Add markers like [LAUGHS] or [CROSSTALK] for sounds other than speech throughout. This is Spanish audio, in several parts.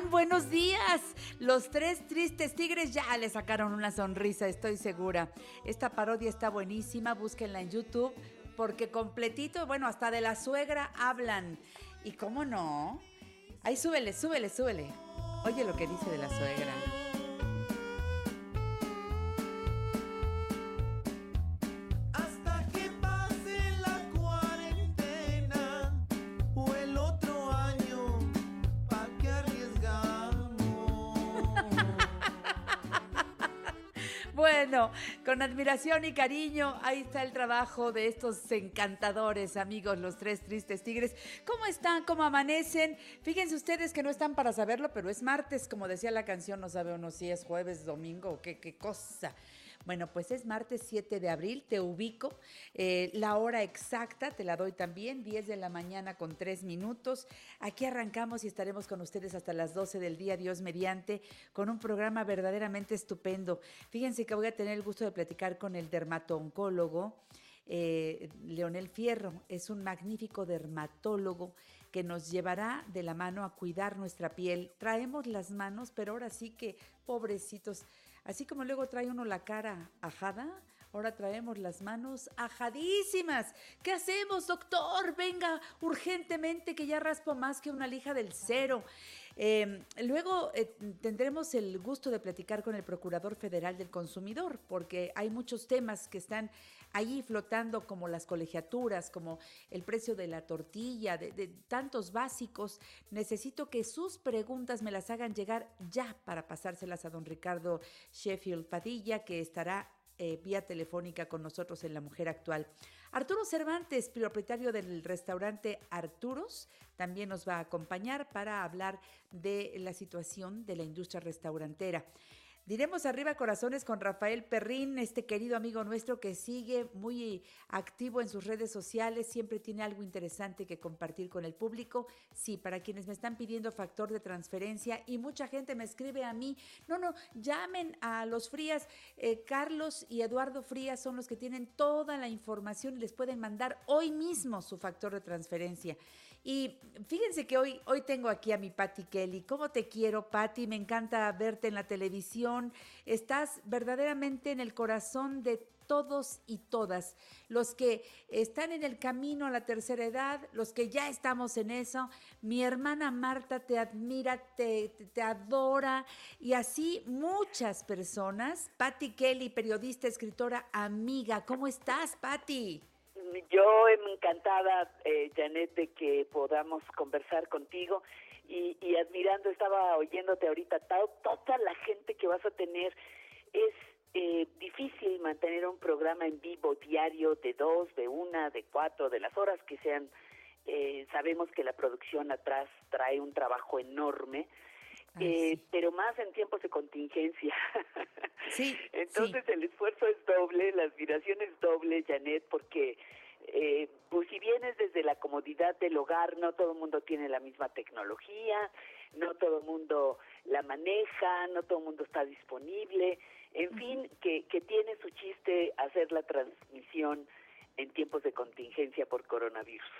Buenos días. Los tres tristes tigres ya le sacaron una sonrisa, estoy segura. Esta parodia está buenísima, búsquenla en YouTube, porque completito, bueno, hasta de la suegra hablan. ¿Y cómo no? Ahí súbele, súbele, súbele. Oye lo que dice de la suegra. Bueno, con admiración y cariño, ahí está el trabajo de estos encantadores amigos, los tres tristes tigres. ¿Cómo están? ¿Cómo amanecen? Fíjense ustedes que no están para saberlo, pero es martes, como decía la canción, no sabe uno si es jueves, domingo, qué, qué cosa. Bueno, pues es martes 7 de abril, te ubico. Eh, la hora exacta te la doy también, 10 de la mañana con 3 minutos. Aquí arrancamos y estaremos con ustedes hasta las 12 del día, Dios mediante, con un programa verdaderamente estupendo. Fíjense que voy a tener el gusto de platicar con el dermatooncólogo. Eh, Leonel Fierro es un magnífico dermatólogo que nos llevará de la mano a cuidar nuestra piel. Traemos las manos, pero ahora sí que, pobrecitos, Así como luego trae uno la cara ajada, ahora traemos las manos ajadísimas. ¿Qué hacemos, doctor? Venga, urgentemente, que ya raspo más que una lija del cero. Em, luego eh, tendremos el gusto de platicar con el Procurador Federal del Consumidor, porque hay muchos temas que están allí flotando como las colegiaturas, como el precio de la tortilla, de, tantos básicos. Necesito que sus preguntas me las hagan llegar ya para pasárselas a don Ricardo Sheffield Padilla, que estará eh, vía telefónica con nosotros en La Mujer Actual. Arturo Cervantes, propietario del restaurante Arturos, también nos va a acompañar para hablar de la situación de la industria restaurantera. Diremos arriba corazones con Rafael Perrín, este querido amigo nuestro que sigue muy activo en sus redes sociales, siempre tiene algo interesante que compartir con el público. Sí, para quienes me están pidiendo factor de transferencia y mucha gente me escribe a mí, no, no, llamen a los Frías, eh, Carlos y Eduardo Frías son los que tienen toda la información y les pueden mandar hoy mismo su factor de transferencia. Y fíjense que hoy, hoy tengo aquí a mi Patti Kelly. ¿Cómo te quiero, Patti? Me encanta verte en la televisión. Estás verdaderamente en el corazón de todos y todas, los que están en el camino a la tercera edad, los que ya estamos en eso. Mi hermana Marta te admira, te, te, adora y así muchas personas. Patti Kelly, periodista, escritora, amiga. ¿Cómo estás, Patti? Yo encantada, eh, Janet, de que podamos conversar contigo y, y admirando, estaba oyéndote ahorita, toda la gente que vas a tener. Es eh, difícil mantener un programa en vivo diario de dos, de una, de cuatro, de las horas que sean. Eh, sabemos que la producción atrás trae un trabajo enorme. Eh, pero más en tiempos de contingencia. [LAUGHS] Sí, Entonces el esfuerzo es doble, la admiración es doble, Janet, porque eh, pues si vienes desde la comodidad del hogar, no todo el mundo tiene la misma tecnología, no todo el mundo la maneja, no todo el mundo está disponible, en fin, que, que tiene su chiste hacer la transmisión en tiempos de contingencia por coronavirus.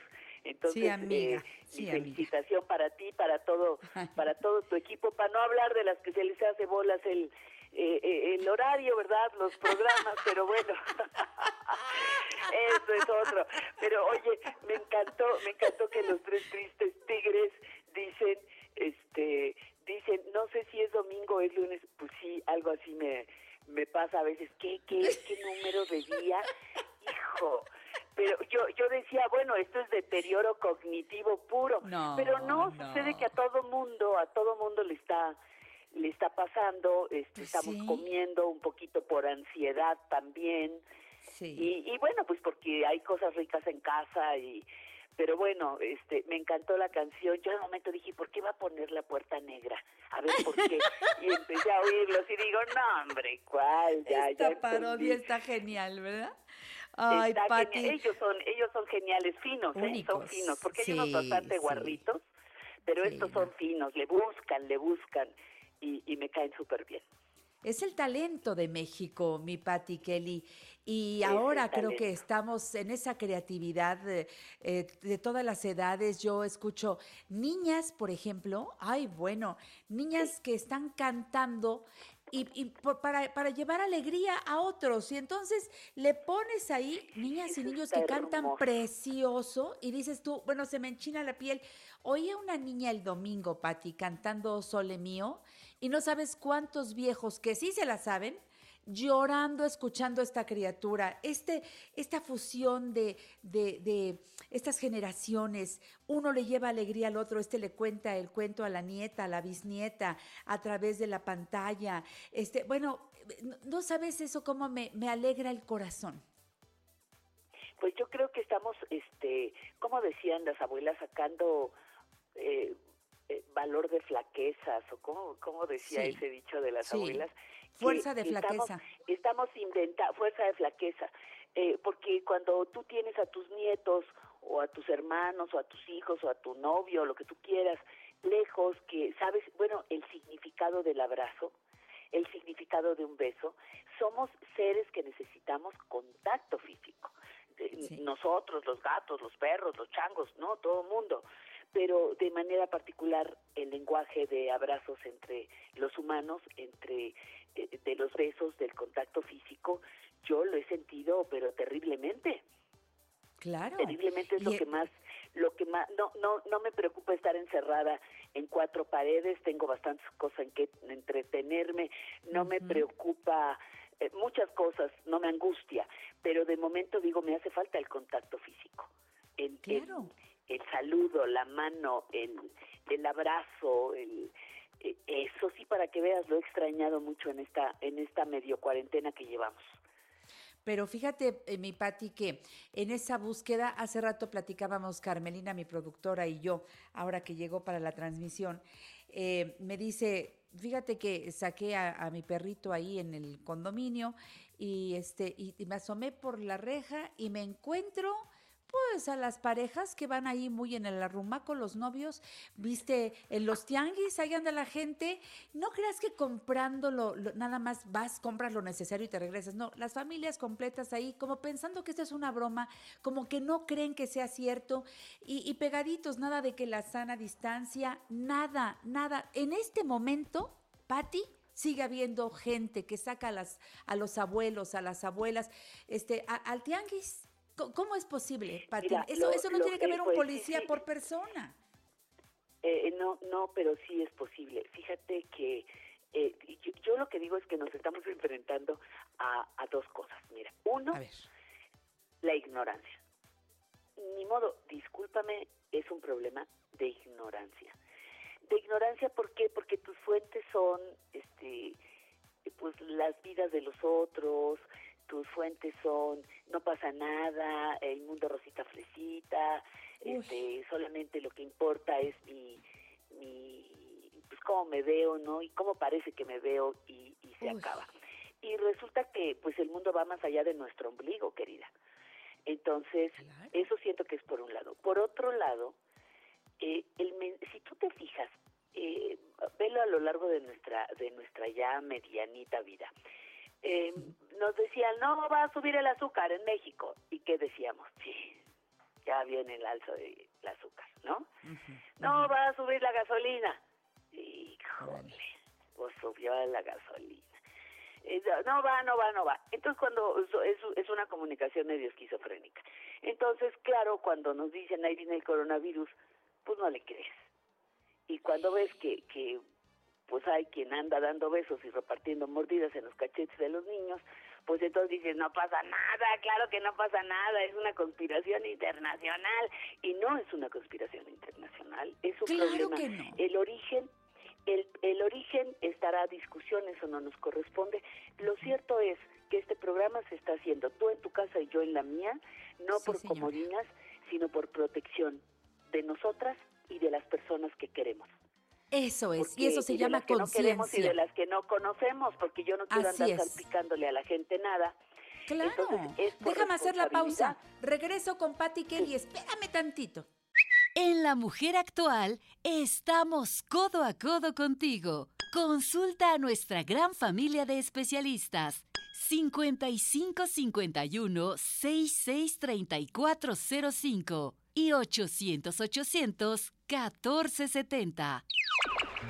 Entonces, eh, mi felicitación para ti, para todo, [LAUGHS] para todo tu equipo, para no hablar de las que se les hace bolas el eh, eh, el horario, ¿verdad? Los programas, pero bueno, [LAUGHS] eso es otro. Pero oye, me encantó, me encantó que los tres tristes tigres dicen, este, dicen, no sé si es domingo o es lunes, pues sí, algo así me, me pasa a veces, ¿qué, qué, qué número de día? Hijo, pero yo yo decía bueno esto es deterioro cognitivo puro no, pero no, sucede que a todo mundo a todo mundo le está le está pasando, este, pues estamos comiendo un poquito por ansiedad también. Y, y bueno, pues porque hay cosas ricas en casa y pero bueno, este, me encantó la canción. Yo de momento dije, ¿por qué va a poner la puerta negra? A ver por qué. [LAUGHS] Y empecé a oírlos y digo, no, hombre, ¿cuál? Ya, Esta parodia está genial, ¿verdad? Ay, está Ellos son, ellos son geniales, finos, ¿eh? son finos, porque ellos son bastante guarritos, pero estos son finos, le buscan, le buscan y, me caen súper bien. Es el talento de México, mi Patti Kelly. Y ahora creo que estamos en esa creatividad de, eh, de, todas las edades. Yo escucho niñas, por ejemplo, ay, bueno, niñas que están cantando y, para, para, llevar alegría a otros. Y entonces le pones ahí niñas y niños que cantan precioso y dices tú, bueno, se me enchina la piel. Oí a una niña el domingo, Patti, cantando Sole Mío y no sabes cuántos viejos que sí se la saben llorando escuchando esta criatura, este, esta fusión de, de, de, estas generaciones. Uno le lleva alegría al otro, este le cuenta el cuento a la nieta, a la bisnieta, a través de la pantalla. Este, bueno, no sabes eso cómo me, me alegra el corazón. Pues yo creo que estamos, este, como decían las abuelas, sacando eh, eh, valor de flaquezas, o como, como decía ese dicho de las abuelas, Fuerza de flaqueza. Estamos, inventando, fuerza de flaqueza, eh, porque cuando tú tienes a tus nietos o a tus hermanos o a tus hijos o a tu novio, lo que tú quieras, lejos, que sabes, bueno, el significado del abrazo, el significado de un beso, somos seres que necesitamos contacto físico. Eh, nosotros, los gatos, los perros, los changos, ¿no? Todo el mundo pero de manera particular el lenguaje de abrazos entre los humanos, entre eh, de, los besos, del contacto físico, yo lo he sentido, pero terriblemente. Claro. Terriblemente es lo que más, lo que más, no, no, no me preocupa estar encerrada en cuatro paredes, tengo bastantes cosas en que entretenerme, no me preocupa eh, muchas cosas, no me angustia, pero de momento digo, me hace falta el contacto físico. El, claro el saludo, la mano, el, el abrazo, el, e, eso sí para que veas lo he extrañado mucho en esta en esta medio cuarentena que llevamos. Pero fíjate, eh, mi Pati, que en esa búsqueda, hace rato platicábamos Carmelina, mi productora, y yo, ahora que llegó para la transmisión, eh, me dice, fíjate que saqué a, mi perrito ahí en el condominio y este y, me asomé por la reja y me encuentro pues a las parejas que van ahí muy en el arrumaco, los novios, viste, en los tianguis, ahí anda la gente, no creas que comprándolo, nada más vas, compras lo necesario y te regresas, no, las familias completas ahí, como pensando que esto es una broma, como que no creen que sea cierto, y, y pegaditos, nada de que la sana distancia, nada, nada, en este momento, Patti, sigue habiendo gente que saca a, las, a los abuelos, a las abuelas, este, al tianguis, ¿Cómo es posible, Pati? Eso, eso no tiene que ver un policía por persona. Eh, no, no, pero sí es posible. Fíjate que eh, yo, lo que digo es que nos estamos [LAUGHS] enfrentando a, dos cosas. Mira, uno, la ignorancia. Ni modo, discúlpame, es un problema de ignorancia. De ignorancia, ¿por qué? Porque tus fuentes son, este, pues las vidas de los otros, tus fuentes son no pasa nada, el mundo rosita fresita, este, solamente lo que importa es mi, mi, pues cómo me veo, ¿no? Y cómo parece que me veo y, se acaba. Y resulta que pues el mundo va más allá de nuestro ombligo, querida. Entonces, eso siento que es por un lado. Por otro lado, eh, el, si tú te fijas, eh, velo a lo largo de nuestra, de nuestra ya medianita vida eh, nos decían, no va a subir el azúcar en México. ¿Y qué decíamos? Sí, ya viene el alzo del azúcar, ¿no? No va a subir la gasolina. Híjole, pues subió la gasolina. Eh, no va, no va, no va. Entonces cuando es, es una comunicación medio esquizofrénica. Entonces, claro, cuando nos dicen ahí viene el coronavirus, pues no le crees. Y cuando ves que, que pues hay quien anda dando besos y repartiendo mordidas en los cachetes de los niños, pues entonces dices, no pasa nada, claro que no pasa nada, es una conspiración internacional. Y no es una conspiración internacional, es un problema. El origen el, el, origen estará a discusión, eso no nos corresponde. Lo cierto es que este programa se está haciendo tú en tu casa y yo en la mía, no por comodinas, sino por protección de nosotras y de las personas que queremos. Eso es, y eso se llama conciencia. y de las que no conocemos, porque yo no quiero andar salpicándole a la gente nada. Claro, déjame hacer la pausa. Regreso con Patti Kelly, espérame tantito. En La Mujer Actual estamos codo a codo contigo. Consulta a nuestra gran familia de especialistas. 5551 663405 y 800 800 1470.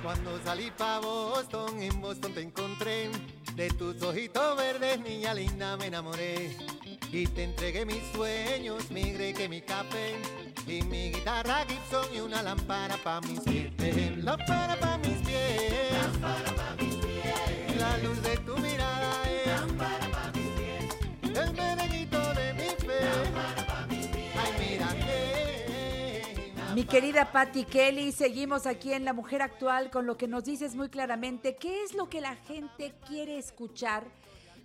Cuando salí pa' Boston, en Boston te encontré. De tus ojitos verdes, niña linda, me enamoré. Y te entregué mis sueños, mi que mi café. Y mi guitarra Gibson y una lámpara pa' mis pies. Lámpara pa' mis pies. Lámpara pa' mis pies. La luz de tu mirada mi querida Patti Kelly, seguimos aquí en La Mujer Actual con lo que nos dices muy claramente. ¿Qué es lo que la gente quiere escuchar?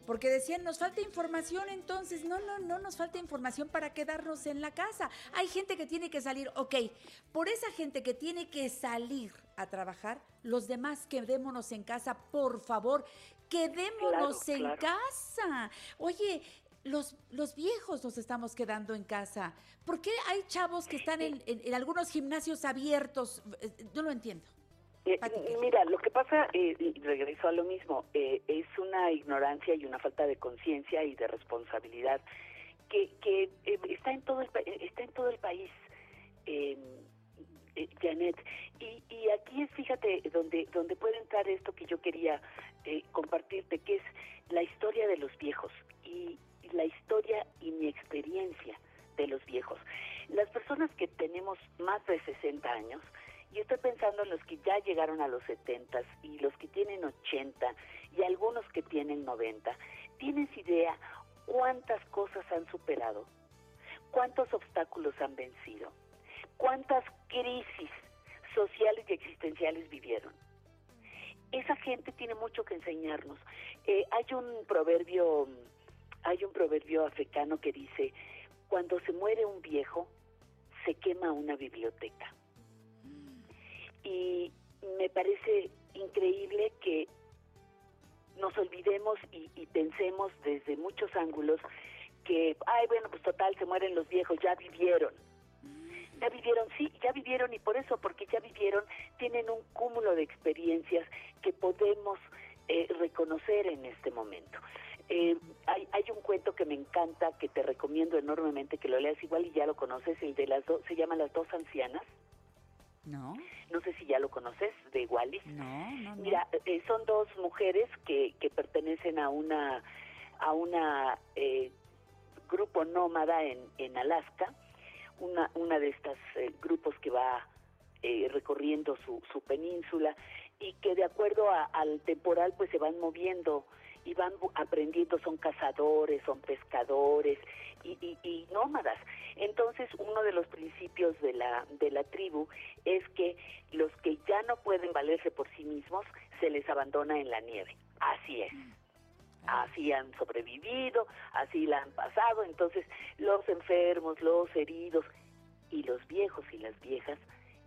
Porque decían, nos falta información, entonces, no, no, no nos falta información para quedarnos en la casa. Hay gente que tiene que salir, ok, por esa gente que tiene que salir a trabajar, los demás quedémonos en casa, por favor, quedémonos en casa. Oye, los, los viejos nos estamos quedando en casa. ¿Por qué hay chavos que están en, algunos gimnasios abiertos? Eh, no lo entiendo. Eh, mira, lo que pasa, eh, regreso a lo mismo, eh, es una ignorancia y una falta de conciencia y de responsabilidad que, que está en todo el está en todo el país, Janet. Y, y aquí es, fíjate, donde donde puede entrar esto que yo quería compartirte, que es la historia de los viejos y, la historia y mi experiencia de los viejos. Las personas que tenemos más de 60 años, y estoy pensando en los que ya llegaron a los 70 y los que tienen 80 y algunos que tienen 90, ¿tienes idea cuántas cosas han superado? ¿Cuántos obstáculos han vencido? ¿Cuántas crisis sociales y existenciales vivieron? Esa gente tiene mucho que enseñarnos. Eh, hay un proverbio hay un proverbio africano que dice, cuando se muere un viejo, se quema una biblioteca. Y me parece increíble que nos olvidemos y, y pensemos desde muchos ángulos que, ay, bueno, pues total, se mueren los viejos, ya vivieron. Ya vivieron, sí, ya vivieron y por eso, porque ya vivieron, tienen un cúmulo de experiencias que podemos eh, reconocer en este momento. Eh, hay, hay un cuento que me encanta, que te recomiendo enormemente que lo leas igual y ya lo conoces, el de las dos, se llama Las dos ancianas. No, No sé si ya lo conoces, de Wallis. no, no. no. Mira, eh, son dos mujeres que, que pertenecen a una a una eh, grupo nómada en, en Alaska, una una de estas eh, grupos que va eh, recorriendo su, su península y que de acuerdo a- al temporal pues se van moviendo y van aprendiendo, son cazadores, son pescadores y, y- y nómadas. Entonces uno de los principios de la, de la tribu es que los que ya no pueden valerse por sí mismos se les abandona en la nieve. Así es. Así han sobrevivido, así la han pasado. Entonces los enfermos, los heridos y los viejos y las viejas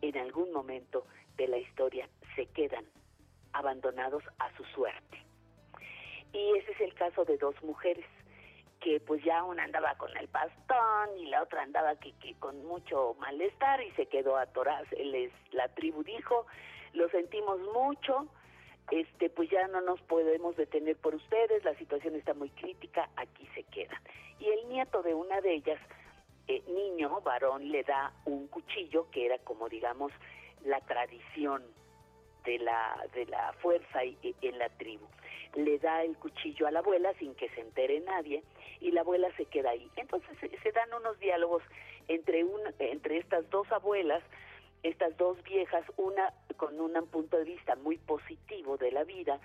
en algún momento de la historia se quedan abandonados a su suerte. Y ese es el caso de dos mujeres que pues ya una andaba con el bastón y la otra andaba que, que con mucho malestar y se quedó atorada. Les, la tribu dijo, lo sentimos mucho, este pues ya no nos podemos detener por ustedes, la situación está muy crítica, aquí se quedan. Y el nieto de una de ellas, eh, niño, varón, le da un cuchillo que era como digamos la tradición de la, de la fuerza y- en la tribu. Le da el cuchillo a la abuela sin que se entere nadie y la abuela se queda ahí. Entonces se, se dan unos diálogos entre, un, entre estas dos abuelas, estas dos viejas, una con un punto de vista muy positivo de la vida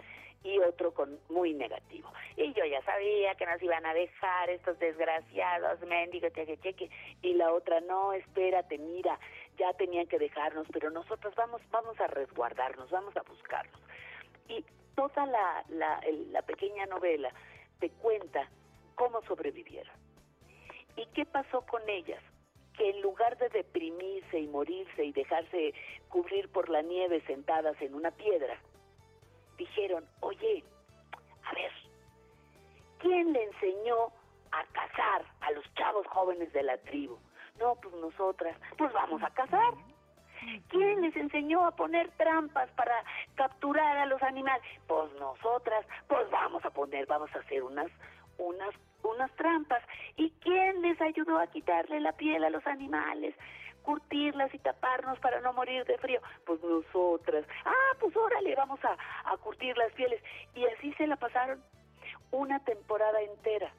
y otro con muy negativo. Y yo ya sabía que nos iban a dejar estos desgraciados, mendigos, cheque, cheque. Y la otra, no, espérate, mira, ya tenían que dejarnos, pero nosotros vamos, vamos a resguardarnos, vamos a buscarnos. Y toda la, la, la pequeña novela te cuenta cómo sobrevivieron. ¿Y qué pasó con ellas? Que en lugar de deprimirse y morirse y dejarse cubrir por la nieve sentadas en una piedra, dijeron, oye, a ver, ¿quién le enseñó a cazar a los chavos jóvenes de la tribu? No, pues nosotras, pues vamos a cazar. ¿Quién les enseñó a poner trampas para capturar a los animales? Pues nosotras, pues vamos a poner, vamos a hacer unas, unas, unas trampas. ¿Y quién les ayudó a quitarle la piel a los animales? Curtirlas y taparnos para no morir de frío. Pues nosotras, ah, pues órale, vamos a, a curtir las pieles. Y así se la pasaron una temporada entera.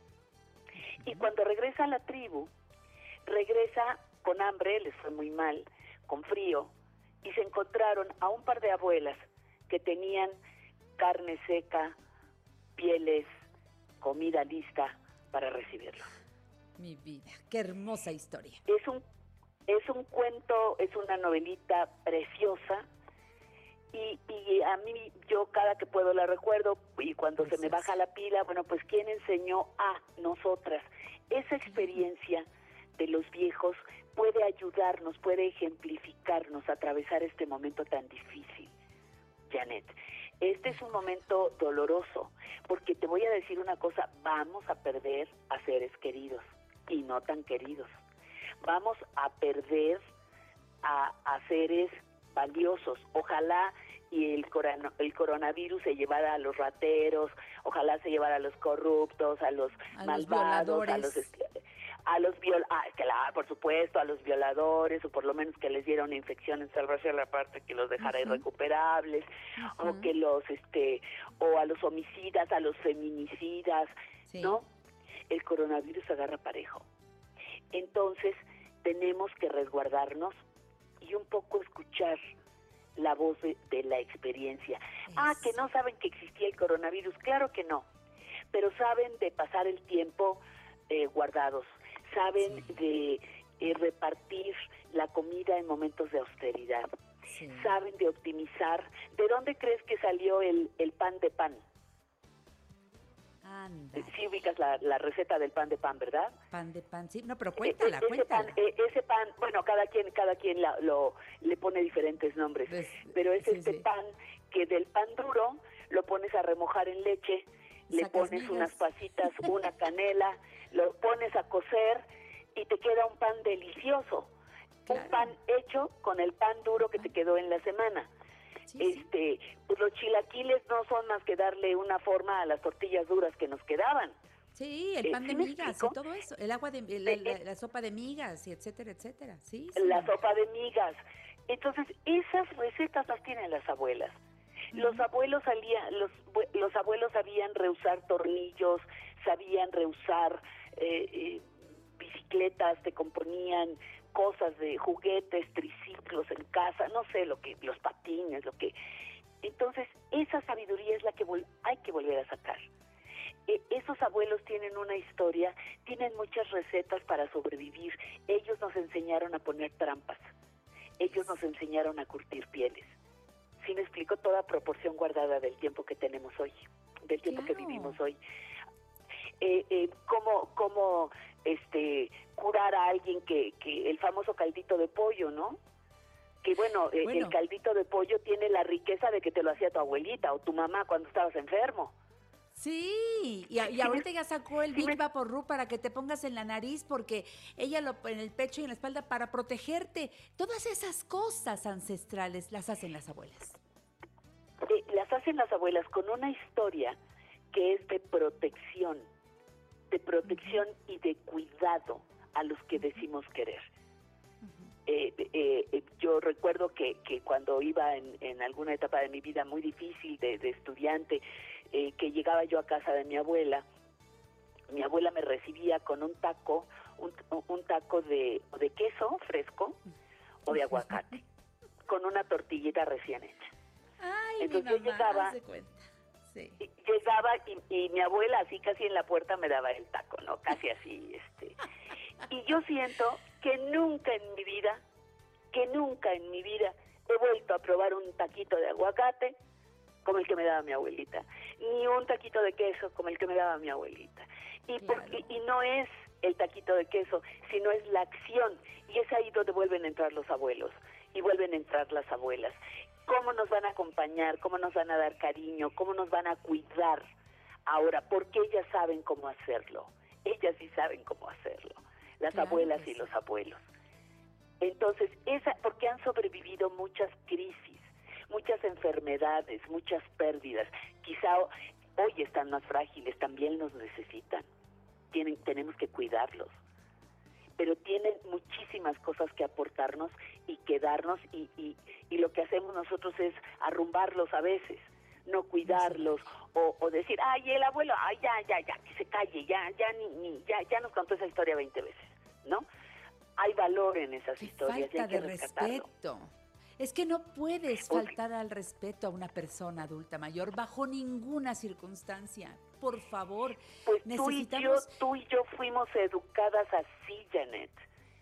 Y cuando regresa a la tribu, regresa con hambre, les fue muy mal, con frío, y se encontraron a un par de abuelas que tenían carne seca, pieles, comida lista para recibirlo. Mi vida, qué hermosa historia. Es un es un cuento, es una novelita preciosa y, y a mí yo cada que puedo la recuerdo y cuando se me baja la pila, bueno, pues quién enseñó a nosotras esa experiencia de los viejos puede ayudarnos, puede ejemplificarnos a atravesar este momento tan difícil. Janet, este es un momento doloroso, porque te voy a decir una cosa, vamos a perder a seres queridos y no tan queridos. Vamos a perder a, a seres valiosos. Ojalá y el, corano- el coronavirus se llevara a los rateros, ojalá se llevara a los corruptos, a los A los malvados, a los a los viol ah, claro, por supuesto, a los violadores o por lo menos que les diera una infección en salvarse la parte que los dejara Ujú. irrecuperables o que los este o a los homicidas, a los feminicidas, Sí. ¿no? El coronavirus agarra parejo. Entonces, tenemos que resguardarnos y un poco escuchar la voz de, de la experiencia. Ah, que no saben que existía el coronavirus, claro que no, pero saben de pasar el tiempo eh, guardados, saben de eh, repartir la comida en momentos de austeridad, Sí. saben de optimizar. ¿De dónde crees que salió el, el pan de pan? Anda, Sí ubicas la, la receta del pan de pan, ¿verdad? pan de pan, sí. No, pero Eh, cuéntala, eh, ese cuéntala. Pan, eh, ese pan, bueno, cada quien, cada quien la- lo, le pone diferentes nombres, Pues, pero es sí, este sí. pan que del pan duro lo pones a remojar en leche, le Sacas pones migas. unas pasitas, [LAUGHS] una canela, lo pones a cocer y te queda un pan delicioso. Claro. Un pan hecho con el pan duro que te quedó en la semana. Sí. Este, pues los chilaquiles no son más que darle una forma a las tortillas duras que nos quedaban. Sí, el Eh, pan de ¿sí me migas y todo eso, el agua de la, la- la sopa de migas y etcétera, etcétera. Sí, sí. la sopa de migas. Entonces, esas recetas las tienen las abuelas. Los abuelos salían, los, los abuelos sabían reusar tornillos, sabían reusar eh, eh, bicicletas, te componían cosas de juguetes, triciclos en casa, no sé lo que, los patines, lo que. Entonces, esa sabiduría es la que hay que volver a sacar. E- esos abuelos tienen una historia, tienen muchas recetas para sobrevivir. Ellos nos enseñaron a poner trampas. Ellos nos enseñaron a curtir pieles. Si me explico toda proporción guardada del tiempo que tenemos hoy, del tiempo que vivimos hoy. Eh, eh, cómo, cómo este, curar a alguien que, que el famoso caldito de pollo, ¿no? Que bueno, eh, Bueno. el caldito de pollo tiene la riqueza de que te lo hacía tu abuelita o tu mamá cuando estabas enfermo. Sí, y, a- y Sí, ahorita ya sacó el Big Vaporru para que te pongas en la nariz porque ella lo en el pecho y en la espalda para protegerte. Todas esas cosas ancestrales las hacen las abuelas. Eh, las hacen las abuelas con una historia que es de protección, de protección y de cuidado a los que decimos querer. Eh, eh, eh, yo recuerdo que, que cuando iba en, en alguna etapa de mi vida muy difícil de, de estudiante, eh, que llegaba yo a casa de mi abuela, mi abuela me recibía con un taco, un, un taco de, de queso fresco o de [LAUGHS] aguacate, con una tortillita recién hecha. Ay, Entonces mi yo mamá, llegaba- de cuenta. Sí. Y llegaba y, y mi abuela así casi en la puerta me daba el taco, ¿no? Casi así, este. Y yo siento que nunca en mi vida, que nunca en mi vida he vuelto a probar un taquito de aguacate como el que me daba mi abuelita, ni un taquito de queso como el que me daba mi abuelita. Y, por- Claro. y, y no es el taquito de queso, sino es la acción. Y es ahí donde vuelven a entrar los abuelos y vuelven a entrar las abuelas. ¿Cómo nos van a acompañar? ¿Cómo nos van a dar cariño? ¿Cómo nos van a cuidar? Ahora, porque ellas saben cómo hacerlo. Ellas sí saben cómo hacerlo. Las Claro abuelas y los abuelos. Entonces, esa, porque han sobrevivido muchas crisis, muchas enfermedades, muchas pérdidas. Quizá ho- hoy están más frágiles, también nos necesitan. Tienen, tenemos que cuidarlos. Pero tienen muchísimas cosas que aportarnos y quedarnos y, y, y lo que hacemos nosotros es arrumbarlos a veces, no cuidarlos o, o decir, ay, el abuelo, ay, ya, ya, ya, que se calle, ya, ya, ni, ni- ya, ya nos contó esa historia 20 veces, ¿no? Hay valor en esas Qué historias y falta hay que de rescatarlo. respeto. Es que no puedes faltar al respeto a una persona adulta mayor bajo ninguna circunstancia. Por favor, Pues tú y, yo, necesitamos tú y yo fuimos educadas así, Janet.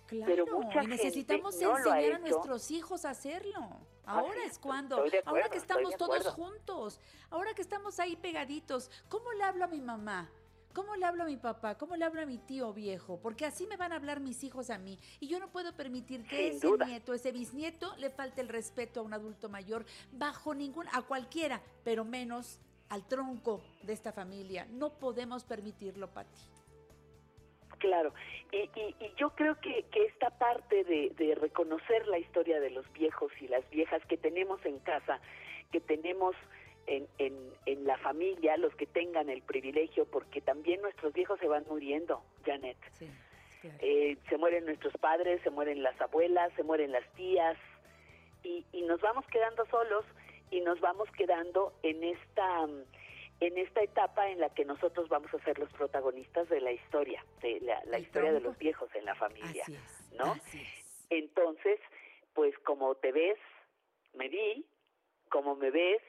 Claro, Pero mucha y necesitamos gente no enseñar a hecho. nuestros hijos a hacerlo. Ahora es cuando, ahora que estamos todos juntos, ahora que estamos ahí pegaditos, ¿cómo le hablo a mi mamá? ¿Cómo le hablo a mi papá? ¿Cómo le hablo a mi tío viejo? Porque así me van a hablar mis hijos a mí. Y yo no puedo permitir que Sin ese duda. nieto, ese bisnieto, le falte el respeto a un adulto mayor bajo ningún, a cualquiera, pero menos al tronco de esta familia. No podemos permitirlo, Pati. Claro, y, y- y yo creo que, que esta parte de, de reconocer la historia de los viejos y las viejas que tenemos en casa, que tenemos en, en, en la familia, los que tengan el privilegio, porque también nuestros viejos se van muriendo, Janet. Sí, claro. Eh, se mueren nuestros padres, se mueren las abuelas, se mueren las tías, y, y nos vamos quedando solos y nos vamos quedando en esta en esta etapa en la que nosotros vamos a ser los protagonistas de la historia, de la, historia de los viejos en la familia. Así es, ¿no? así es. Entonces, pues como te ves, me vi, como me ves,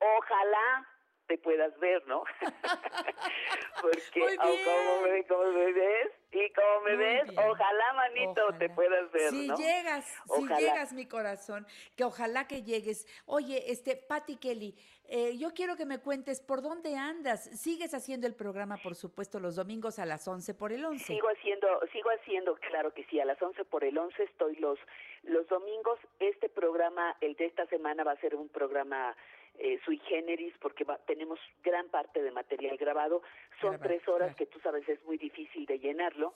ojalá te puedas ver, ¿no? [LAUGHS] [LAUGHS] Porque Muy o como, me, ves y como me Muy ves, bien. ojalá, manito, te puedas ver, Si ¿no? llegas, Ojalá. si llegas, mi corazón, que ojalá que llegues. Oye, este, Patti Kelly, eh, yo quiero que me cuentes por dónde andas. Sigues haciendo el programa, por supuesto, los domingos a las 11 por el 11. Sigo haciendo, sigo haciendo, claro que sí, a las 11 por el 11 estoy los los domingos. Este programa, el de esta semana, va a ser un programa eh, sui generis porque tenemos gran parte de material grabado. Son tres horas que tú sabes es muy difícil de llenarlo.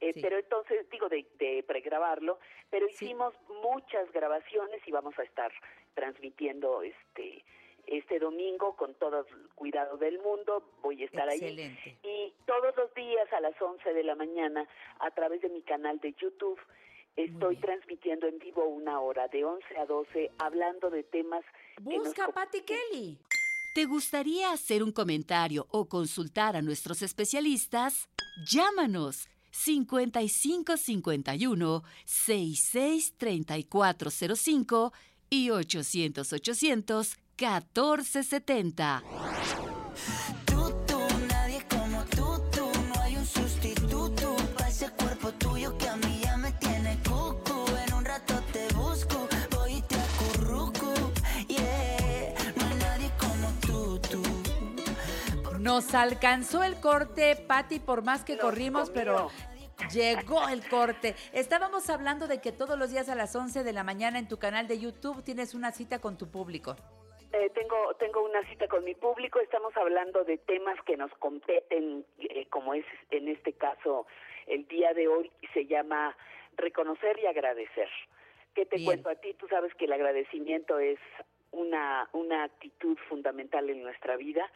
Eh, pero entonces, digo, de, de pregrabarlo, pero hicimos muchas grabaciones y vamos a estar transmitiendo este este domingo con todo el cuidado del mundo, voy a estar ahí. Y todos los días a las 11 de la mañana, a través de mi canal de YouTube, estoy transmitiendo en vivo una hora, de 11 a 12, hablando de temas Busca a Patty Kelly. ¿Te gustaría hacer un comentario o consultar a nuestros especialistas? Llámanos 5551 663405 y 800 800 1470. Nos alcanzó el corte, Patti, por más que corrimos, pero llegó el corte. Estábamos hablando de que todos los días a las 11 de la mañana en tu canal de YouTube tienes una cita con tu público. Eh, tengo tengo una cita con mi público. Estamos hablando de temas que nos competen, eh, como es en este caso el día de hoy se llama reconocer y agradecer. ¿Qué te cuento a ti? Tú sabes que el agradecimiento es una una actitud fundamental en nuestra vida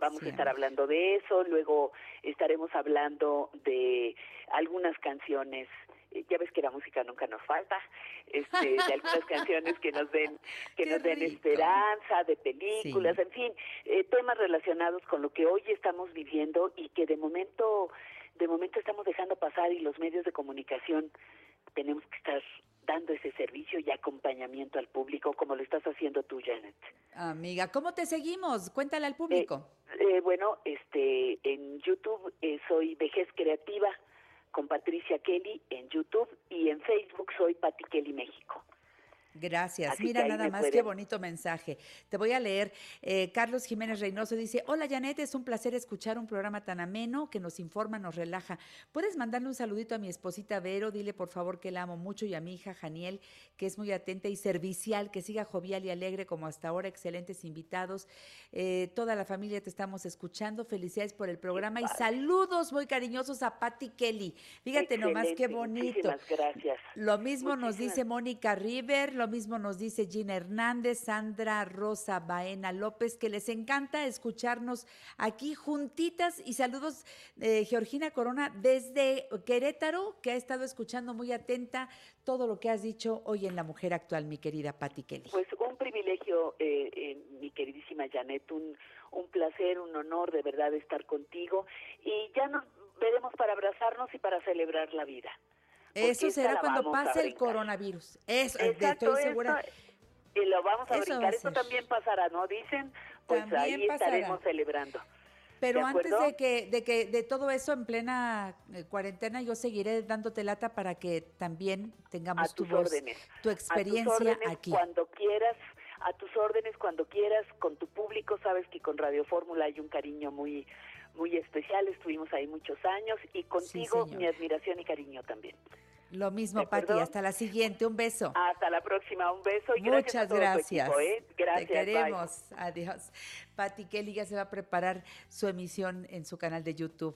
Vamos a estar hablando de eso, luego estaremos hablando de algunas canciones eh, ya ves que la música nunca nos falta, este, de algunas [LAUGHS] canciones que nos den, que nos den esperanza, de películas, en fin, eh, temas relacionados con lo que hoy estamos viviendo y que de momento, de momento estamos dejando pasar y los medios de comunicación tenemos que estar dando ese servicio y acompañamiento al público como lo estás haciendo tú, Janet. Amiga, ¿cómo te seguimos? Cuéntale al público. Eh, eh, bueno, este, en YouTube eh, soy Vejez Creativa con Patricia Kelly en YouTube y en Facebook soy Pati Kelly México. Gracias. Mira nada más qué bonito mensaje. Te voy a leer. Eh, Carlos Jiménez Reynoso dice, hola Janet, es un placer escuchar un programa tan ameno que nos informa, nos relaja. ¿Puedes mandarle un saludito a mi esposita Vero? Dile por favor que la amo mucho y a mi hija Janiel, que es muy atenta y servicial, que siga jovial y alegre como hasta ahora. Excelentes invitados. Eh, toda la familia te estamos escuchando. Felicidades por el programa y saludos muy cariñosos a Patti Kelly. Fíjate nomás qué bonito. gracias. Lo mismo nos dice Mónica River lo mismo nos dice Gina Hernández, Sandra Rosa Baena López, que les encanta escucharnos aquí juntitas. Y saludos, eh, Georgina Corona, desde Querétaro, que ha estado escuchando muy atenta todo lo que has dicho hoy en La Mujer Actual, mi querida Patti Kelly. Pues un privilegio, eh, eh, mi queridísima Janet, un, un placer, un honor de verdad estar contigo. Y ya nos veremos para abrazarnos y para celebrar la vida. Eso será cuando pase el coronavirus. Eso, Exacto, estoy segura. y lo vamos a brincar. Eso también pasará, ¿no? Dicen, pues ahí estaremos celebrando. Pero antes de que, de que de todo eso en plena eh, cuarentena, yo seguiré dándote lata para que también tengamos tu voz, tu experiencia aquí. Cuando quieras, a tus órdenes, cuando quieras, con tu público, sabes que con Radio Fórmula hay un cariño muy muy especial, estuvimos ahí muchos años y contigo mi admiración y cariño también. Lo mismo, Pati, hasta la siguiente, un beso. Hasta la próxima, un beso y Muchas gracias. ¿eh? Gracias. Te queremos. Adiós. Pati Kelly ya se va a preparar su emisión en su canal de YouTube.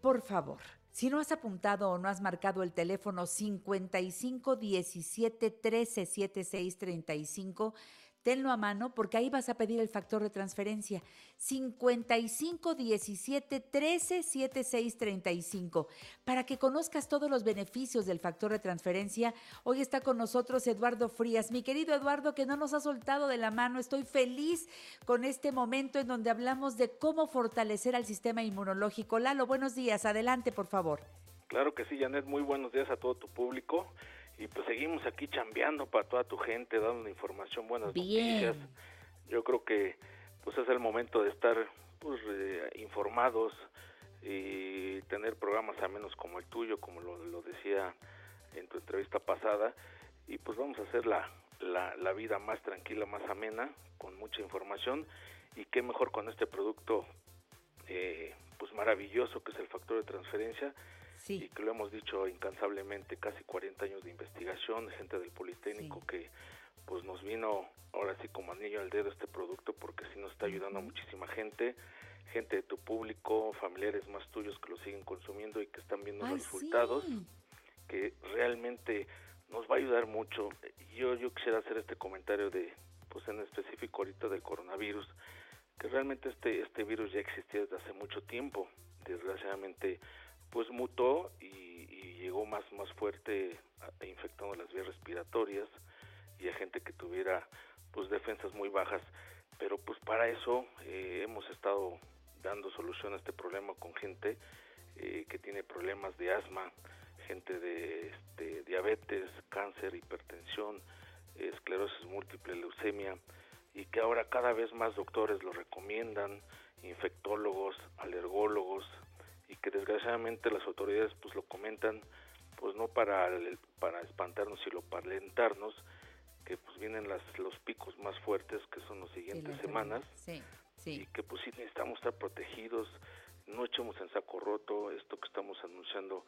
Por favor, si no has apuntado o no has marcado el teléfono 55 17 13 76 35, tenlo a mano porque ahí vas a pedir el factor de transferencia 55 17 13 76 35 para que conozcas todos los beneficios del factor de transferencia. Hoy está con nosotros Eduardo Frías. Mi querido Eduardo, que no nos ha soltado de la mano, estoy feliz con este momento en donde hablamos de cómo fortalecer al sistema inmunológico. Lalo, buenos días. Adelante, por favor. Claro que sí, Janet. Muy buenos días a todo tu público y pues seguimos aquí chambeando para toda tu gente, dando información, buenas noticias. Yo creo que pues es el momento de estar pues, eh, informados y tener programas a menos como el tuyo, como lo, decía en tu entrevista pasada, y pues vamos a hacer la, la, vida más tranquila, más amena, con mucha información, y qué mejor con este producto eh, pues maravilloso que es el factor de transferencia, y que lo hemos dicho incansablemente, casi 40 años de investigación, gente del Politécnico que pues nos vino ahora sí como anillo al dedo este producto porque sí nos está ayudando a muchísima gente, gente de tu público, familiares más tuyos que lo siguen consumiendo y que están viendo los resultados, que realmente nos va a ayudar mucho. Yo, yo quisiera hacer este comentario de, pues en específico ahorita del coronavirus, que realmente este, este virus ya existía desde hace mucho tiempo. Desgraciadamente, pues mutó y, llegó más, más fuerte infectando las vías respiratorias y a gente que tuviera pues defensas muy bajas. Pero pues para eso eh, hemos estado dando solución a este problema con gente eh, que tiene problemas de asma, gente de este, diabetes, cáncer, hipertensión, esclerosis múltiple, leucemia, y que ahora cada vez más doctores lo recomiendan, infectólogos, alergólogos, y que desgraciadamente las autoridades pues lo comentan, pues no para, para espantarnos, sino para alentarnos, que pues vienen las, los picos más fuertes que son las siguientes semanas, y que pues sí necesitamos estar protegidos, no echemos en saco roto esto que estamos anunciando,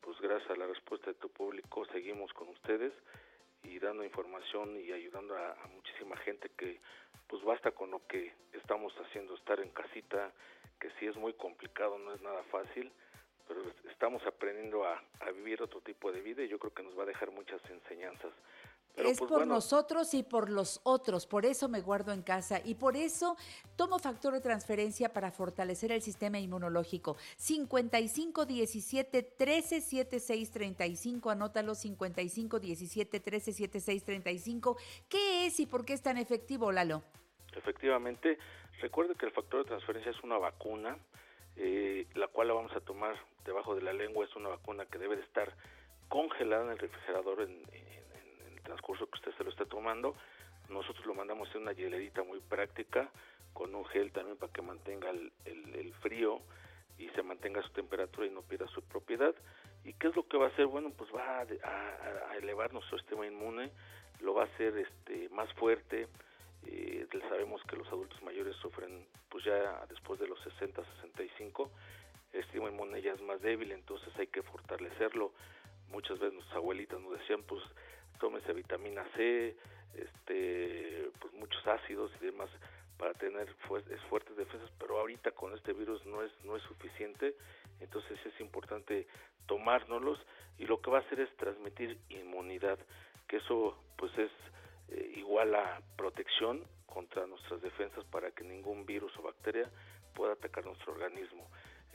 pues gracias a la respuesta de tu público seguimos con ustedes y dando información y ayudando a, muchísima gente que pues basta con lo que estamos haciendo, estar en casita, que sí es muy complicado, no es nada fácil, pero estamos aprendiendo a, a vivir otro tipo de vida y yo creo que nos va a dejar muchas enseñanzas es pues, por nosotros y por los otros, por eso me guardo en casa y por eso tomo factor de transferencia para fortalecer el sistema inmunológico. 55 17 13 76 35, anótalo 55 17 13 76 35. ¿Qué es y por qué es tan efectivo, Lalo? Efectivamente, recuerde que el factor de transferencia es una vacuna, eh, la cual la vamos a tomar debajo de la lengua, es una vacuna que debe de estar congelada en el refrigerador en transcurso que usted se lo esté tomando. Nosotros lo mandamos en una hielerita muy práctica, con un gel también para que mantenga el, frío y se mantenga su temperatura y no pierda su propiedad. ¿Y qué es lo que va a hacer? Bueno, pues va a, elevar nuestro sistema inmune, lo va a hacer este, más fuerte. Eh, sabemos que los adultos mayores sufren, pues ya después de los 60, 65, el sistema inmune ya es más débil, entonces hay que fortalecerlo. Muchas veces nuestras abuelitas nos decían, pues tómese vitamina C, este, pues muchos ácidos y demás para tener fuertes defensas, pero ahorita con este virus no es no es suficiente, entonces es importante tomárnoslos y lo que va a hacer es transmitir inmunidad, que eso pues es eh, igual a protección contra nuestras defensas para que ningún virus o bacteria pueda atacar nuestro organismo.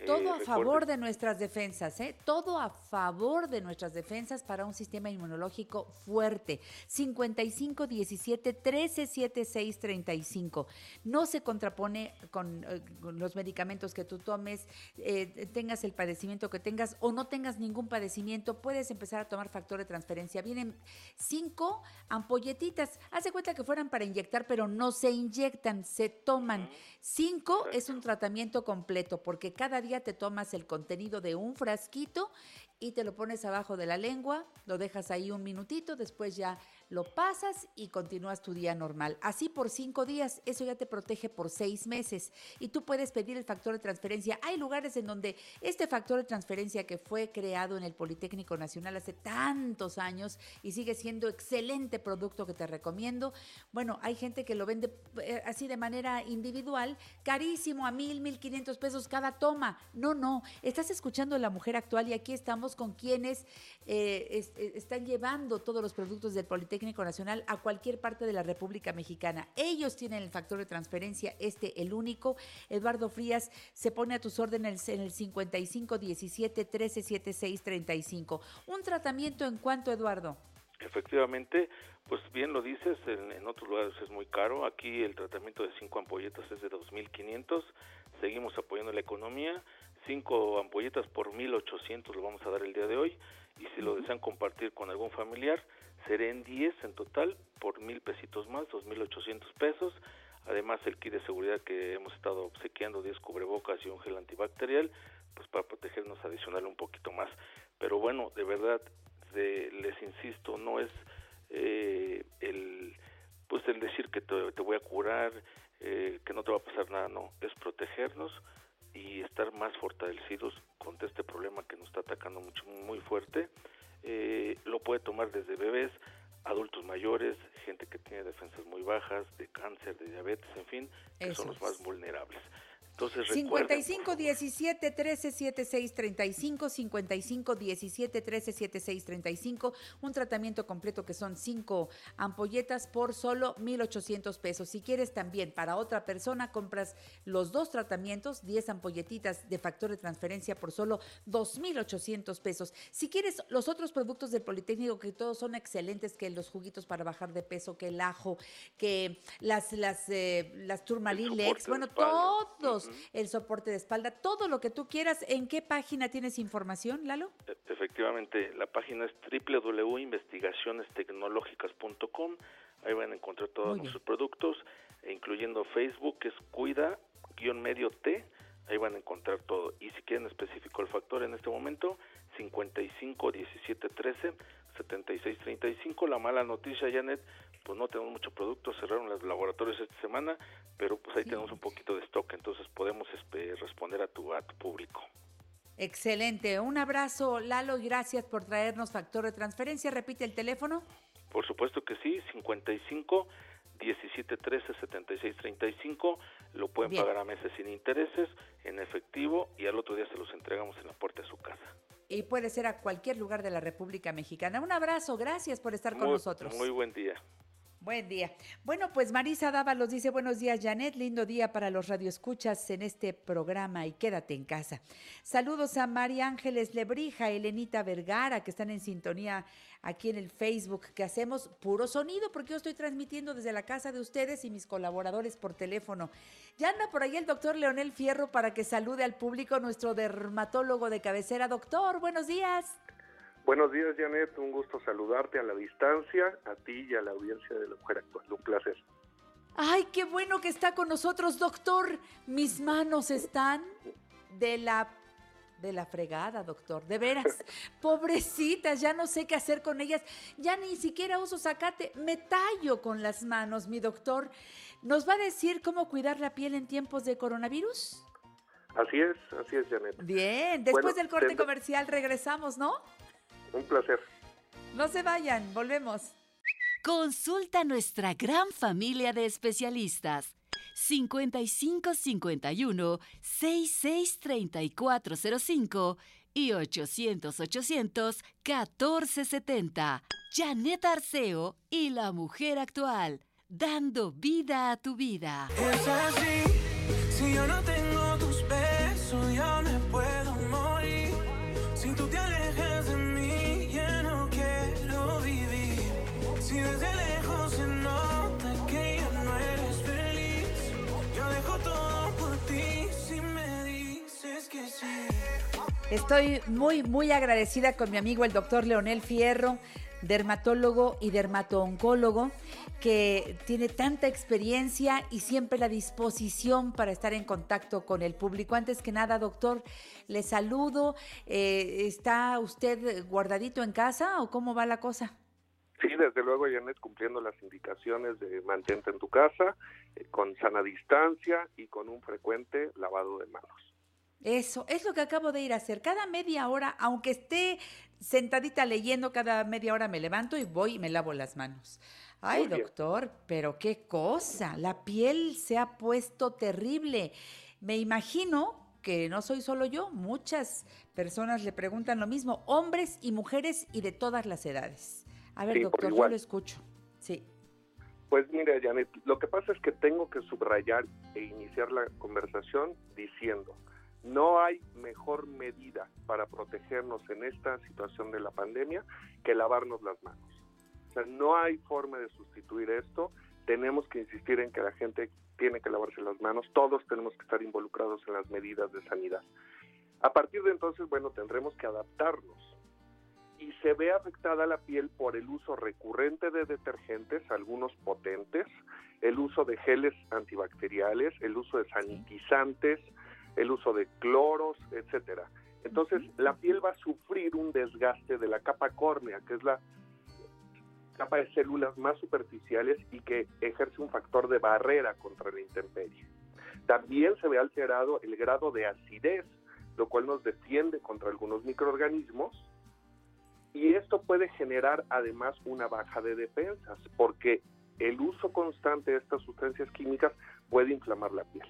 Todo a favor de nuestras defensas, ¿eh? Todo a favor de nuestras defensas para un sistema inmunológico fuerte. 55 17 13 76 35. No se contrapone con, eh, los medicamentos que tú tomes, eh, tengas el padecimiento que tengas o no tengas ningún padecimiento, puedes empezar a tomar factor de transferencia. Vienen cinco ampolletitas. Hace cuenta que fueran para inyectar, pero no se inyectan, se toman. Cinco es un tratamiento completo porque cada día te tomas el contenido de un frasquito y te lo pones abajo de la lengua, lo dejas ahí un minutito, después ya lo pasas y continúas tu día normal. Así por cinco días, eso ya te protege por seis meses y tú puedes pedir el factor de transferencia. Hay lugares en donde este factor de transferencia que fue creado en el Politécnico Nacional hace tantos años y sigue siendo excelente producto que te recomiendo. Bueno, hay gente que lo vende eh, así de manera individual, carísimo, a mil, mil quinientos pesos cada toma. No, no, estás escuchando a la mujer actual y aquí estamos con quienes eh, eh, están llevando todos los productos del Politécnico Técnico Nacional a cualquier parte de la República Mexicana. Ellos tienen el factor de transferencia, este el único. Eduardo Frías se pone a tus órdenes en el 55 17 13 76 35. Un tratamiento en cuanto, Eduardo. Efectivamente, pues bien lo dices, en, otros lugares es muy caro. Aquí el tratamiento de cinco ampolletas es de 2.500. Seguimos apoyando la economía. Cinco ampolletas por 1.800 lo vamos a dar el día de hoy. Y si lo desean compartir con algún familiar, Serán 10 en total por mil pesitos más, 2.800 pesos. Además, el kit de seguridad que hemos estado obsequiando, 10 cubrebocas y un gel antibacterial, pues para protegernos adicional un poquito más. Pero bueno, de verdad, les insisto, no es eh, el pues el decir que te, voy a curar, eh, que no te va a pasar nada, no, es protegernos y estar más fortalecidos contra este problema que nos está atacando mucho muy fuerte eh, lo puede tomar desde bebés, adultos mayores, gente que tiene defensas muy bajas, de cáncer, de diabetes, en fin, que son los más vulnerables. Entonces, 55 17 13 76 35 55 17 13 76 35 un tratamiento completo que son cinco ampolletas por solo 1800 pesos. Si quieres también para otra persona compras los dos tratamientos, 10 ampolletitas de factor de transferencia por solo 2800 pesos. Si quieres los otros productos del Politécnico que todos son excelentes, que los juguitos para bajar de peso, que el ajo, que las las eh, las Turmalilex, bueno, todos el soporte de espalda, todo lo que tú quieras. ¿En qué página tienes información, Lalo? E, efectivamente, la página es www.investigacionestecnológicas.com. Ahí van a encontrar todos nuestros productos, incluyendo Facebook, que es cuida-medio T. Ahí van a encontrar todo. Y si quieren específico el factor en este momento, 55 17 13 76 35. La mala noticia, Janet, pues no tenemos mucho producto, cerraron los laboratorios esta semana, pero pues ahí tenemos un poquito de stock, entonces podemos este, responder a tu, a tu público. Excelente, un abrazo Lalo y gracias por traernos factor de transferencia. Repite el teléfono. Por supuesto que sí, 55 17 13 76 35. Lo pueden pagar a meses sin intereses, en efectivo, y al otro día se los entregamos en la puerta de su casa. Y puede ser a cualquier lugar de la República Mexicana. Un abrazo, gracias por estar con nosotros. Muy buen día. Buen día. Bueno, pues Marisa Dávalos dice buenos días, Janet. Lindo día para los radioescuchas en este programa y quédate en casa. Saludos a María Ángeles Lebrija, Elenita Vergara, que están en sintonía aquí en el Facebook, que hacemos puro sonido, porque yo estoy transmitiendo desde la casa de ustedes y mis colaboradores por teléfono. Ya anda por ahí el doctor Leonel Fierro para que salude al público, nuestro dermatólogo de cabecera. Doctor, buenos días. Buenos días, Janet. Un gusto saludarte a la distancia, a ti y a la audiencia de la Mujer Actual. Un placer. Ay, qué bueno que está con nosotros, doctor. Mis manos están de la de la fregada, doctor. De veras, [LAUGHS] pobrecitas, ya no sé qué hacer con ellas. Ya ni siquiera uso zacate, me tallo con las manos, mi doctor. ¿Nos va a decir cómo cuidar la piel en tiempos de coronavirus? Así es, así es, Janet. Bien, después del corte comercial regresamos, ¿no? Un placer. No se vayan, volvemos. Consulta nuestra gran familia de especialistas. 5551 663405 y 800 800 1470. Janet Arceo y la mujer actual, dando vida a tu vida. Es así, si yo no tengo Estoy muy, muy agradecida con mi amigo el doctor Leonel Fierro, dermatólogo y dermatooncólogo, que tiene tanta experiencia y siempre la disposición para estar en contacto con el público. Antes que nada, doctor, le saludo. Eh, ¿Está usted guardadito en casa o cómo va la cosa? Sí, desde luego, Janet, cumpliendo las indicaciones de mantente en tu casa, eh, con sana distancia y con un frecuente lavado de manos. Eso, es lo que acabo de ir a hacer. Cada media hora, aunque esté sentadita leyendo, cada media hora me levanto y voy y me lavo las manos. Ay, doctor, pero qué cosa. La piel se ha puesto terrible. Me imagino que no soy solo yo, muchas personas le preguntan lo mismo, hombres y mujeres y de todas las edades. A ver, doctor, yo lo escucho. Sí. Pues mire, Janet, lo que pasa es que tengo que subrayar e iniciar la conversación diciendo, no hay mejor medida para protegernos en esta situación de la pandemia que lavarnos las manos. O sea, no hay forma de sustituir esto. Tenemos que insistir en que la gente tiene que lavarse las manos. Todos tenemos que estar involucrados en las medidas de sanidad. A partir de entonces, bueno, tendremos que adaptarnos y se ve afectada la piel por el uso recurrente de detergentes, algunos potentes, el uso de geles antibacteriales, el uso de sanitizantes, el uso de cloros, etcétera. Entonces, la piel va a sufrir un desgaste de la capa córnea, que es la capa de células más superficiales y que ejerce un factor de barrera contra la intemperie. También se ve alterado el grado de acidez, lo cual nos defiende contra algunos microorganismos y esto puede generar además una baja de defensas, porque el uso constante de estas sustancias químicas puede inflamar la piel.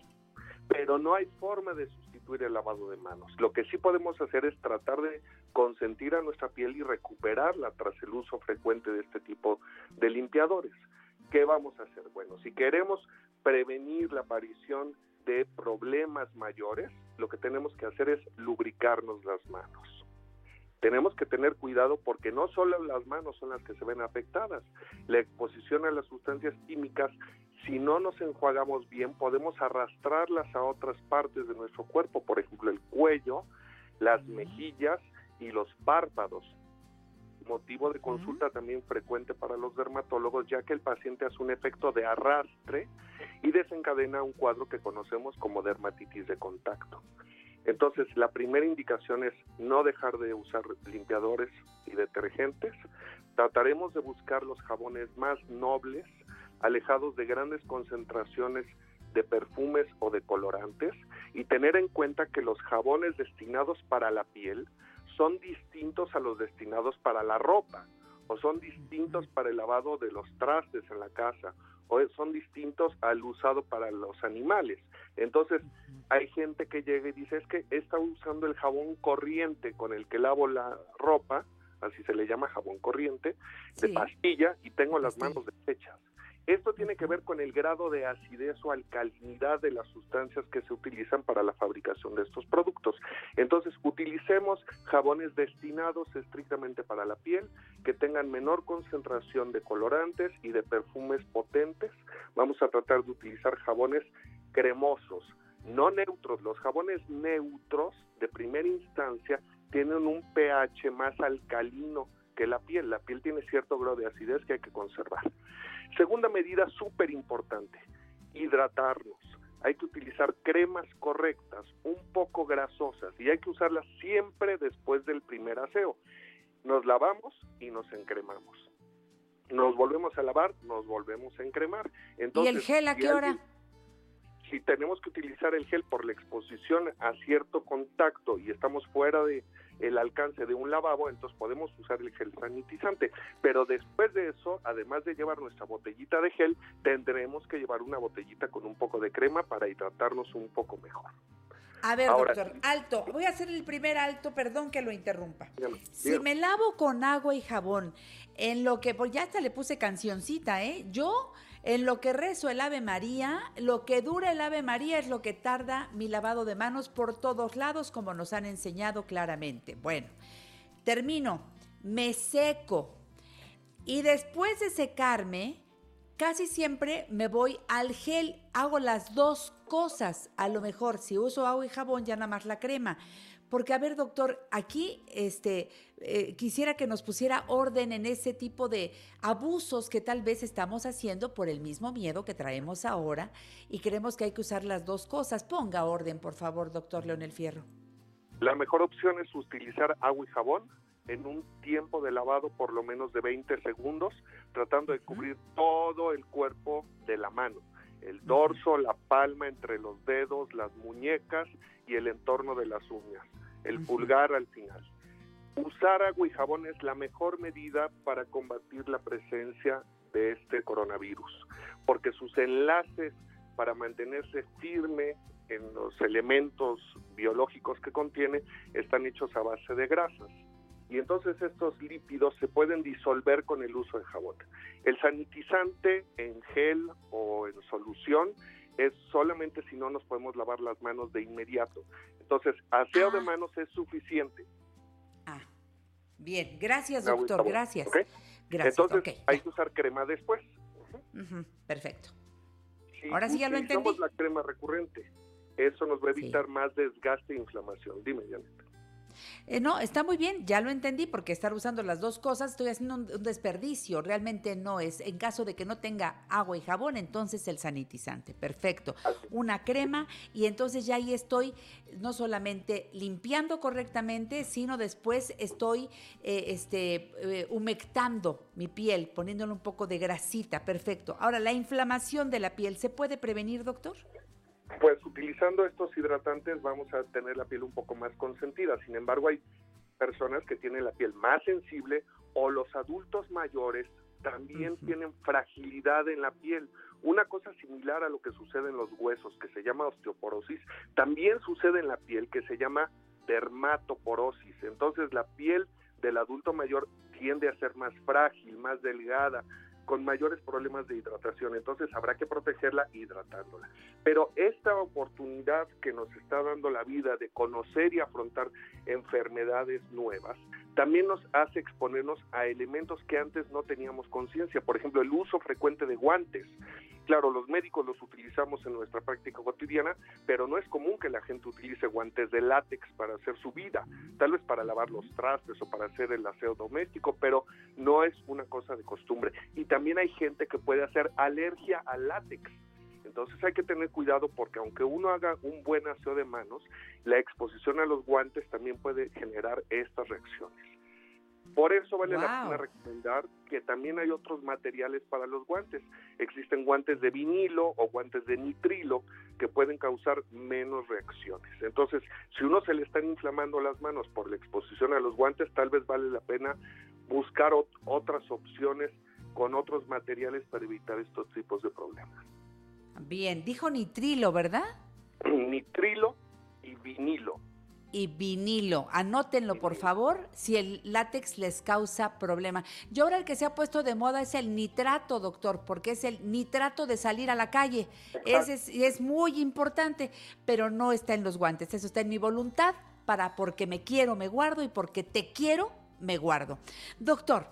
Pero no hay forma de sustituir el lavado de manos. Lo que sí podemos hacer es tratar de consentir a nuestra piel y recuperarla tras el uso frecuente de este tipo de limpiadores. ¿Qué vamos a hacer? Bueno, si queremos prevenir la aparición de problemas mayores, lo que tenemos que hacer es lubricarnos las manos. Tenemos que tener cuidado porque no solo las manos son las que se ven afectadas. La exposición a las sustancias químicas, si no nos enjuagamos bien, podemos arrastrarlas a otras partes de nuestro cuerpo, por ejemplo, el cuello, las mejillas y los párpados motivo de consulta también frecuente para los dermatólogos, ya que el paciente hace un efecto de arrastre y desencadena un cuadro que conocemos como dermatitis de contacto. Entonces, la primera indicación es no dejar de usar limpiadores y detergentes. Trataremos de buscar los jabones más nobles, alejados de grandes concentraciones de perfumes o de colorantes y tener en cuenta que los jabones destinados para la piel son distintos a los destinados para la ropa, o son distintos para el lavado de los trastes en la casa, o son distintos al usado para los animales. Entonces, hay gente que llega y dice, es que está usando el jabón corriente con el que lavo la ropa, así se le llama jabón corriente, de pastilla, y tengo las manos deshechas. Esto tiene que ver con el grado de acidez o alcalinidad de las sustancias que se utilizan para la fabricación de estos productos. Entonces, utilicemos jabones destinados estrictamente para la piel, que tengan menor concentración de colorantes y de perfumes potentes. Vamos a tratar de utilizar jabones cremosos, no neutros. Los jabones neutros de primera instancia tienen un pH más alcalino que la piel. La piel tiene cierto grado de acidez que hay que conservar. Segunda medida súper importante, hidratarnos. Hay que utilizar cremas correctas, un poco grasosas, y hay que usarlas siempre después del primer aseo. Nos lavamos y nos encremamos. Nos volvemos a lavar, nos volvemos a encremar. Entonces, ¿Y el gel a qué hora? si tenemos que utilizar el gel por la exposición a cierto contacto y estamos fuera de, el alcance de un lavabo, entonces podemos usar el gel sanitizante. Pero después de eso, además de llevar nuestra botellita de gel, tendremos que llevar una botellita con un poco de crema para hidratarnos un poco mejor. A ver, doctor, alto. Voy a hacer el primer alto, perdón que lo interrumpa. Si me lavo con agua y jabón, en lo que, pues ya hasta le puse cancioncita, ¿eh? Yo en lo que rezo el Ave María, lo que dura el Ave María es lo que tarda mi lavado de manos por todos lados, como nos han enseñado claramente. Bueno, termino, me seco y después de secarme, casi siempre me voy al gel, hago las dos cosas. A lo mejor si uso agua y jabón, ya nada más la crema. Porque, a ver, doctor, aquí este, eh, quisiera que nos pusiera orden en ese tipo de abusos que tal vez estamos haciendo por el mismo miedo que traemos ahora y creemos que hay que usar las dos cosas. Ponga orden, por favor, doctor Leonel Fierro. La mejor opción es utilizar agua y jabón en un tiempo de lavado por lo menos de 20 segundos, tratando de cubrir todo el cuerpo de la mano, el dorso, la palma entre los dedos, las muñecas y el entorno de las uñas el pulgar al final. Usar agua y jabón es la mejor medida para combatir la presencia de este coronavirus, porque sus enlaces para mantenerse firme en los elementos biológicos que contiene están hechos a base de grasas. Y entonces estos lípidos se pueden disolver con el uso de jabón. El sanitizante en gel o en solución es solamente si no nos podemos lavar las manos de inmediato. Entonces, aseo de ah. manos es suficiente. Ah, bien, gracias doctor, gracias. Gracias. Entonces, hay que usar crema después. perfecto. Ahora sí ya lo entendí. la crema recurrente. Eso nos va a evitar más desgaste e inflamación. Dime, Janet. Eh, no, está muy bien, ya lo entendí, porque estar usando las dos cosas estoy haciendo un, desperdicio, realmente no es. En caso de que no tenga agua y jabón, entonces el sanitizante, perfecto. Una crema y entonces ya ahí estoy no solamente limpiando correctamente, sino después estoy eh, este, eh, humectando mi piel, poniéndole un poco de grasita, perfecto. Ahora, ¿la inflamación de la piel se puede prevenir, doctor? Pues utilizando estos hidratantes vamos a tener la piel un poco más consentida. Sin embargo, hay personas que tienen la piel más sensible o los adultos mayores también tienen fragilidad en la piel. Una cosa similar a lo que sucede en los huesos, que se llama osteoporosis, también sucede en la piel, que se llama dermatoporosis. Entonces la piel del adulto mayor tiende a ser más frágil, más delgada, con mayores problemas de hidratación. Entonces habrá que protegerla hidratándola. Pero esta oportunidad que nos está dando la vida de conocer y afrontar enfermedades nuevas, también nos hace exponernos a elementos que antes no teníamos conciencia. Por ejemplo, el uso frecuente de guantes. Claro, los médicos los utilizamos en nuestra práctica cotidiana, pero no es común que la gente utilice guantes de látex para hacer su vida, tal vez para lavar los trastes o para hacer el aseo doméstico, pero no es una cosa de costumbre. Y también hay gente que puede hacer alergia al látex. Entonces hay que tener cuidado porque aunque uno haga un buen aseo de manos, la exposición a los guantes también puede generar estas reacciones. Por eso vale la pena recomendar que también hay otros materiales para los guantes. Existen guantes de vinilo o guantes de nitrilo que pueden causar menos reacciones. Entonces, si uno se le están inflamando las manos por la exposición a los guantes, tal vez vale la pena buscar otras opciones con otros materiales para evitar estos tipos de problemas. Bien, dijo nitrilo, ¿verdad? Nitrilo y vinilo y vinilo. Anótenlo, por favor, si el látex les causa problema. Yo ahora el que se ha puesto de moda es el nitrato, doctor, porque es el nitrato de salir a la calle. Ese es, es muy importante, pero no está en los guantes. Eso está en mi voluntad para porque me quiero, me guardo y porque te quiero, me guardo. Doctor,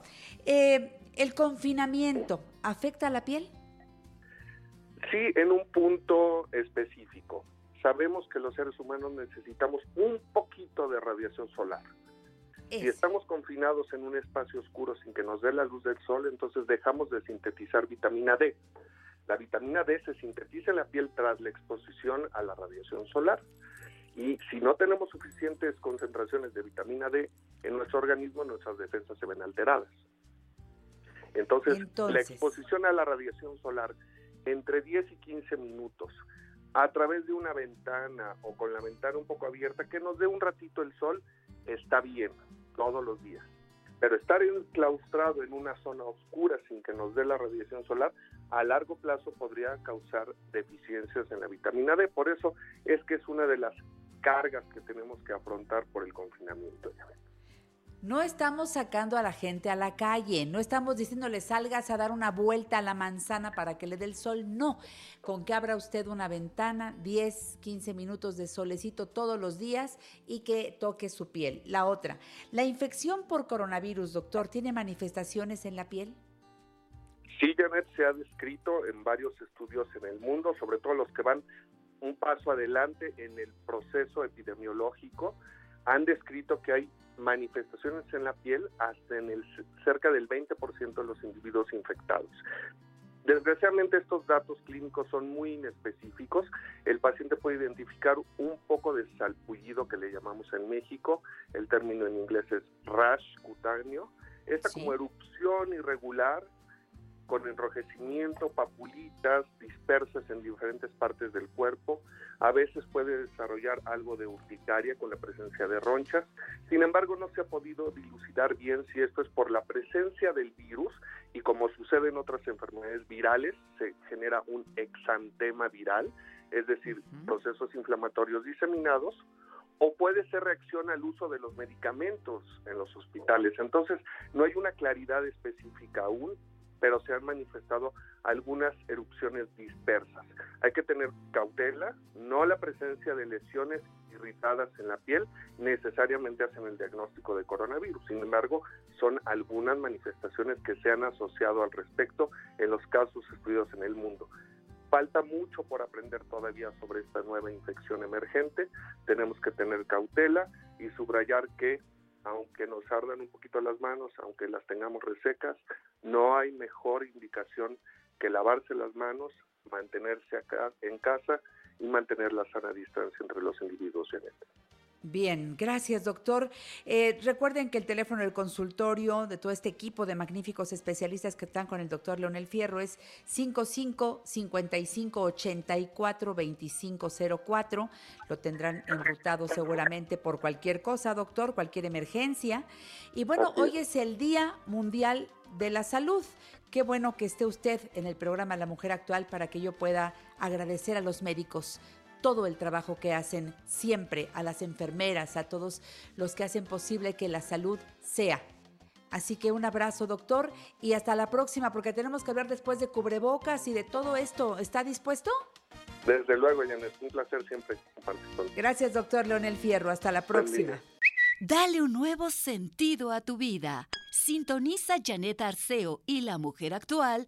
eh, ¿el confinamiento afecta a la piel? Sí, en un punto específico sabemos que los seres humanos necesitamos un poquito de radiación solar. Si estamos confinados en un espacio oscuro sin que nos dé la luz del sol, entonces dejamos de sintetizar vitamina D. La vitamina D se sintetiza en la piel tras la exposición a la radiación solar. Y si no tenemos suficientes concentraciones de vitamina D en nuestro organismo, nuestras defensas se ven alteradas. Entonces, la exposición a la radiación solar entre 10 y 15 minutos a través de una ventana o con la ventana un poco abierta, que nos dé un ratito el sol, está bien, todos los días. Pero estar enclaustrado en una zona oscura sin que nos dé la radiación solar, a largo plazo podría causar deficiencias en la vitamina D. Por eso es que es una de las cargas que tenemos que afrontar por el confinamiento. No estamos sacando a la gente a la calle, no estamos diciéndole salgas a dar una vuelta a la manzana para que le dé el sol, no. Con que abra usted una ventana, 10, 15 minutos de solecito todos los días y que toque su piel. La otra, la infección por coronavirus, doctor, ¿tiene manifestaciones en la piel? Sí, Janet, se ha descrito en varios estudios en el mundo, sobre todo los que van un paso adelante en el proceso epidemiológico, han descrito que hay manifestaciones en la piel hasta en el cerca del 20% de los individuos infectados. Desgraciadamente estos datos clínicos son muy inespecíficos. El paciente puede identificar un poco de salpullido que le llamamos en México. El término en inglés es rash cutáneo. Esta como erupción irregular con enrojecimiento, papulitas dispersas en diferentes partes del cuerpo. A veces puede desarrollar algo de urticaria con la presencia de ronchas. Sin embargo, no se ha podido dilucidar bien si esto es por la presencia del virus y como sucede en otras enfermedades virales, se genera un exantema viral, es decir, procesos inflamatorios diseminados, o puede ser reacción al uso de los medicamentos en los hospitales. Entonces, no hay una claridad específica aún pero se han manifestado algunas erupciones dispersas. Hay que tener cautela, no la presencia de lesiones irritadas en la piel necesariamente hacen el diagnóstico de coronavirus. Sin embargo, son algunas manifestaciones que se han asociado al respecto en los casos estudiados en el mundo. Falta mucho por aprender todavía sobre esta nueva infección emergente. Tenemos que tener cautela y subrayar que aunque nos ardan un poquito las manos, aunque las tengamos resecas, no hay mejor indicación que lavarse las manos, mantenerse acá en casa y mantener la sana distancia entre los individuos Bien, gracias doctor. Eh, recuerden que el teléfono del consultorio de todo este equipo de magníficos especialistas que están con el doctor Leonel Fierro es 55 55 84 2504. Lo tendrán enrutado seguramente por cualquier cosa, doctor, cualquier emergencia. Y bueno, hoy es el Día Mundial de la Salud. Qué bueno que esté usted en el programa La Mujer Actual para que yo pueda agradecer a los médicos todo el trabajo que hacen siempre, a las enfermeras, a todos los que hacen posible que la salud sea. Así que un abrazo, doctor, y hasta la próxima, porque tenemos que hablar después de cubrebocas y de todo esto. ¿Está dispuesto? Desde luego, Janet, un placer siempre compartir Gracias, doctor Leonel Fierro. Hasta la próxima. Dale un nuevo sentido a tu vida. Sintoniza Janet Arceo y la mujer actual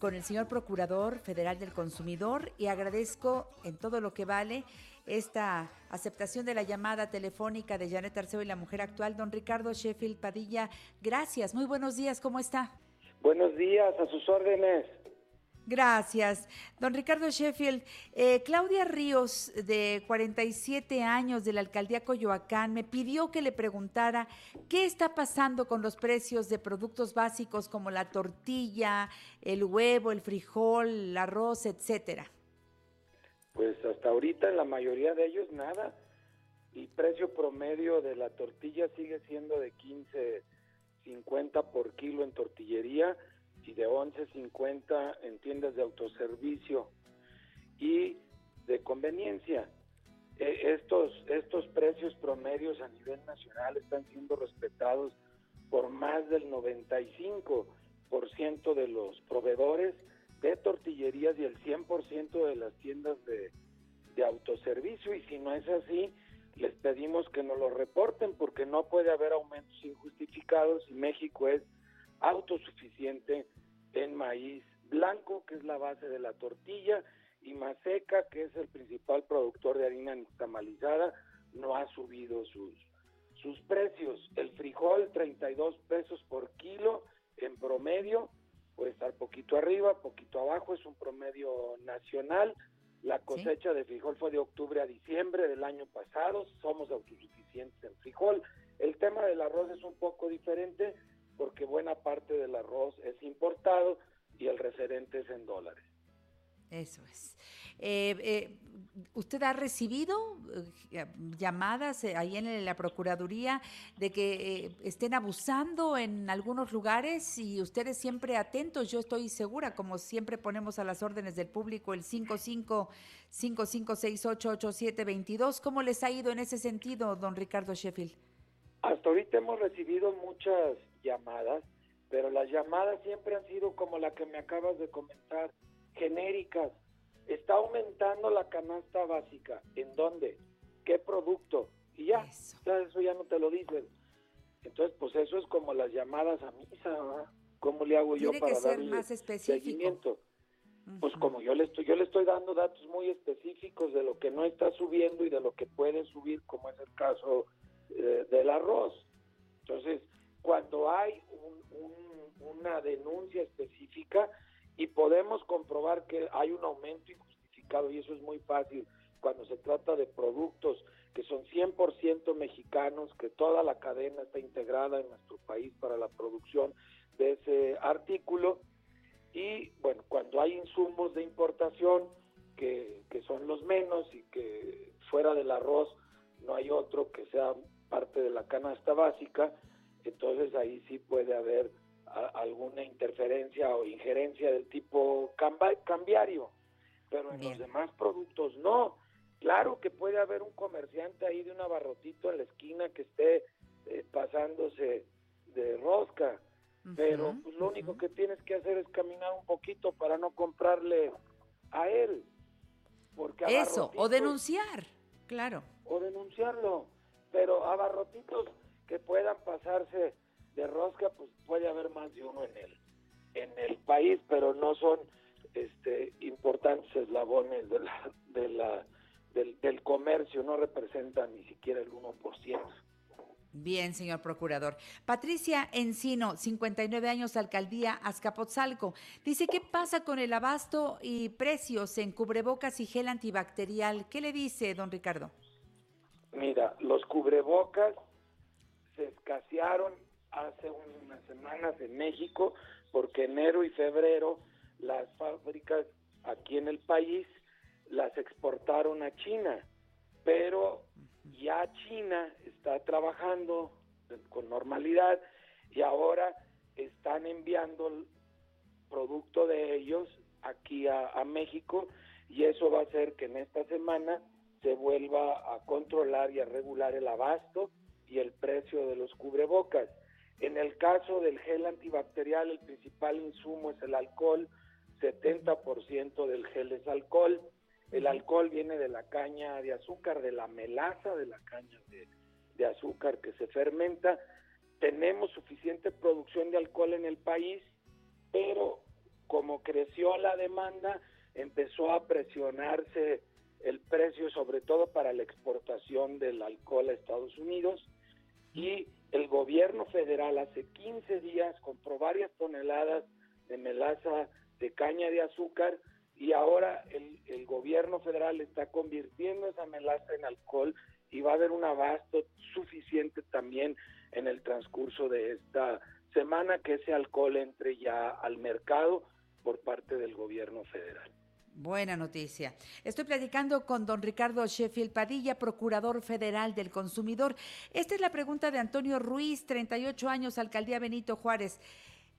con el señor Procurador Federal del Consumidor y agradezco en todo lo que vale esta aceptación de la llamada telefónica de Janet Arceo y la Mujer Actual. Don Ricardo Sheffield Padilla, gracias. Muy buenos días, ¿cómo está? Buenos días, a sus órdenes. Gracias. Don Ricardo Sheffield, eh, Claudia Ríos, de 47 años de la alcaldía Coyoacán, me pidió que le preguntara qué está pasando con los precios de productos básicos como la tortilla, el huevo, el frijol, el arroz, etcétera. Pues hasta ahorita en la mayoría de ellos nada. El precio promedio de la tortilla sigue siendo de 15.50 por kilo en tortillería y de 11.50 en tiendas de autoservicio y de conveniencia. E, estos, estos precios promedios a nivel nacional están siendo respetados por más del 95% de los proveedores de tortillerías y el 100% de las tiendas de, de autoservicio y si no es así, les pedimos que nos lo reporten porque no puede haber aumentos injustificados y México es autosuficiente en maíz blanco, que es la base de la tortilla, y Maseca, que es el principal productor de harina nixtamalizada, no ha subido sus, sus precios. El frijol, 32 pesos por kilo en promedio, puede estar poquito arriba, poquito abajo, es un promedio nacional. La cosecha de frijol fue de octubre a diciembre del año pasado, somos autosuficientes en frijol. El tema del arroz es un poco diferente, porque buena parte del arroz es importado y el referente es en dólares. Eso es. Eh, eh, ¿Usted ha recibido eh, llamadas ahí en la Procuraduría de que estén abusando en algunos lugares y ustedes siempre atentos? Yo estoy segura, como siempre ponemos a las órdenes del público el 55 55688722. ¿Cómo les ha ido en ese sentido, don Ricardo Sheffield? Hasta ahorita hemos recibido muchas llamadas, pero las llamadas siempre han sido como la que me acabas de comentar, genéricas. Está aumentando la canasta básica. ¿En dónde? ¿Qué producto? Y ya, eso, ya no te lo dicen. Entonces, pues eso es como las llamadas a misa, ¿Cómo le hago yo para darle más seguimiento? Pues como yo le estoy, yo le estoy dando datos muy específicos de lo que no está subiendo y de lo que puede subir, como es el caso eh, del arroz. Entonces, cuando hay una denuncia específica y podemos comprobar que hay un aumento injustificado y eso es muy fácil cuando se trata de productos que son 100% mexicanos, que toda la cadena está integrada en nuestro país para la producción de ese artículo y bueno, cuando hay insumos de importación que, que son los menos y que fuera del arroz no hay otro que sea parte de la canasta básica, entonces ahí sí puede haber alguna interferencia o injerencia del tipo cambiario, pero en los demás productos no. Claro que puede haber un comerciante ahí de un abarrotito en la esquina que esté eh, pasándose de rosca, pero pues, lo único que tienes que hacer es caminar un poquito para no comprarle a él. Porque Eso, o denunciar, claro. O denunciarlo pero abarrotitos que puedan pasarse de rosca, pues puede haber más de uno en el, en el país, pero no son este, importantes eslabones de la, de la, del, del comercio, no representan ni siquiera el 1%. Bien, señor procurador. Patricia Encino, 59 años, alcaldía Azcapotzalco. Dice, ¿qué pasa con el abasto y precios en cubrebocas y gel antibacterial? ¿Qué le dice, don Ricardo? Mira, los cubrebocas se escasearon hace unas semanas en México porque enero y febrero las fábricas aquí en el país las exportaron a China, pero ya China está trabajando con normalidad y ahora están enviando producto de ellos aquí a, a México y eso va a hacer que en esta semana se vuelva a controlar y a regular el abasto y el precio de los cubrebocas. En el caso del gel antibacterial, el principal insumo es el alcohol, 70% del gel es alcohol. El alcohol viene de la caña de azúcar, de la melaza de la caña de, de azúcar que se fermenta. Tenemos suficiente producción de alcohol en el país, pero como creció la demanda, empezó a presionarse el precio, sobre todo para la exportación del alcohol a Estados Unidos. Y el gobierno federal hace 15 días compró varias toneladas de melaza de caña de azúcar y ahora el, el gobierno federal está convirtiendo esa melaza en alcohol y va a haber un abasto suficiente también en el transcurso de esta semana que ese alcohol entre ya al mercado por parte del gobierno federal. Buena noticia. Estoy platicando con don Ricardo Sheffield Padilla, procurador federal del consumidor. Esta es la pregunta de Antonio Ruiz, 38 años, alcaldía Benito Juárez.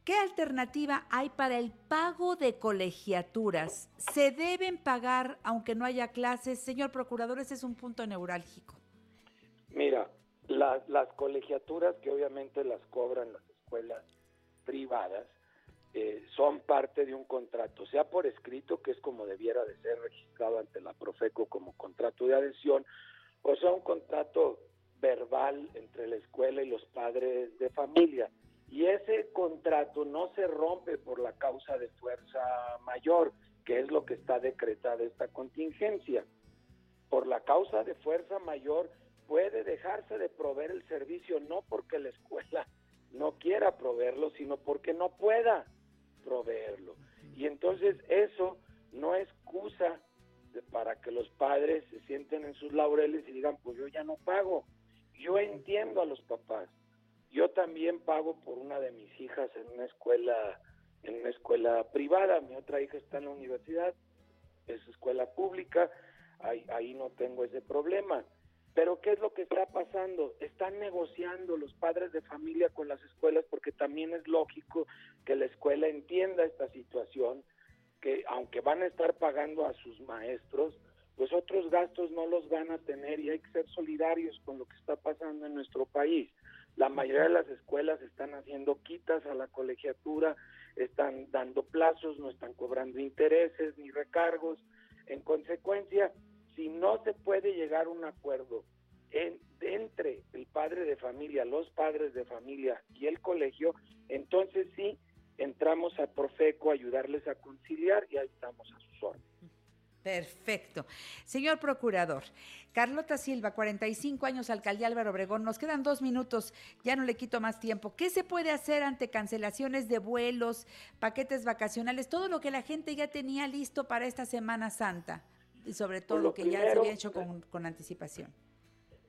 ¿Qué alternativa hay para el pago de colegiaturas? ¿Se deben pagar aunque no haya clases? Señor procurador, ese es un punto neurálgico. Mira, la- las colegiaturas que obviamente las cobran las escuelas privadas eh, son parte de un contrato, sea por escrito, que es como debiera de ser registrado ante la Profeco como contrato de adhesión, o sea un contrato verbal entre la escuela y los padres de familia. Y ese contrato no se rompe por la causa de fuerza mayor, que es lo que está decretada esta contingencia. Por la causa de fuerza mayor puede dejarse de proveer el servicio no porque la escuela no quiera proveerlo, sino porque no pueda proveerlo. Y entonces eso no excusa de- para que los padres se sienten en sus laureles y digan, pues yo ya no pago. Yo entiendo a los papás. Yo también pago por una de mis hijas en una escuela en una escuela privada, mi otra hija está en la universidad, es escuela pública, ahí, ahí no tengo ese problema. Pero ¿qué es lo que está pasando? Están negociando los padres de familia con las escuelas porque también es lógico que la escuela entienda esta situación, que aunque van a estar pagando a sus maestros, pues otros gastos no los van a tener y hay que ser solidarios con lo que está pasando en nuestro país. La mayoría de las escuelas están haciendo quitas a la colegiatura, están dando plazos, no están cobrando intereses ni recargos. En consecuencia, si no se puede llegar a un acuerdo en- entre el padre de familia, los padres de familia y el colegio, entonces sí entramos a Profeco a ayudarles a conciliar y ahí estamos a sus órdenes. Perfecto. Señor procurador, Carlota Silva, 45 años, alcaldía Álvaro Obregón. Nos quedan dos minutos, ya no le quito más tiempo. ¿Qué se puede hacer ante cancelaciones de vuelos, paquetes vacacionales, todo lo que la gente ya tenía listo para esta Semana Santa? Y sobre todo Pues lo que ya se primero- había hecho con, con anticipación.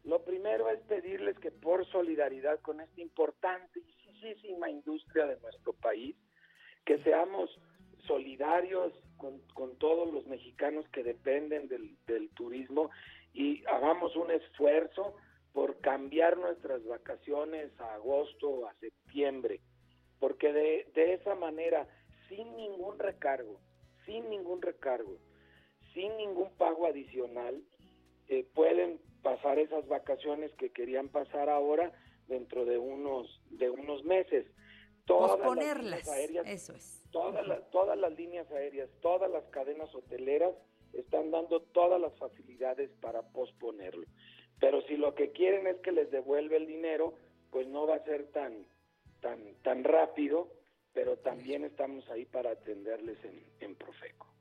Lo primero es pedirles que por solidaridad con esta importante y industria de nuestro país, que seamos solidarios con, con todos los mexicanos que dependen del, del turismo y hagamos un esfuerzo por cambiar nuestras vacaciones a agosto o a septiembre, porque de, de esa manera, sin ningún recargo, sin ningún recargo, sin ningún pago adicional, eh, pueden pasar esas vacaciones que querían pasar ahora dentro de unos de unos meses. Todas las Posponerlas, aéreas, eso es. todas las, todas las líneas aéreas, todas las cadenas hoteleras están dando todas las facilidades para posponerlo. Pero si lo que quieren es que les devuelva el dinero, pues no va a ser tan, tan, tan rápido, pero también estamos ahí para atenderles en, en Profeco.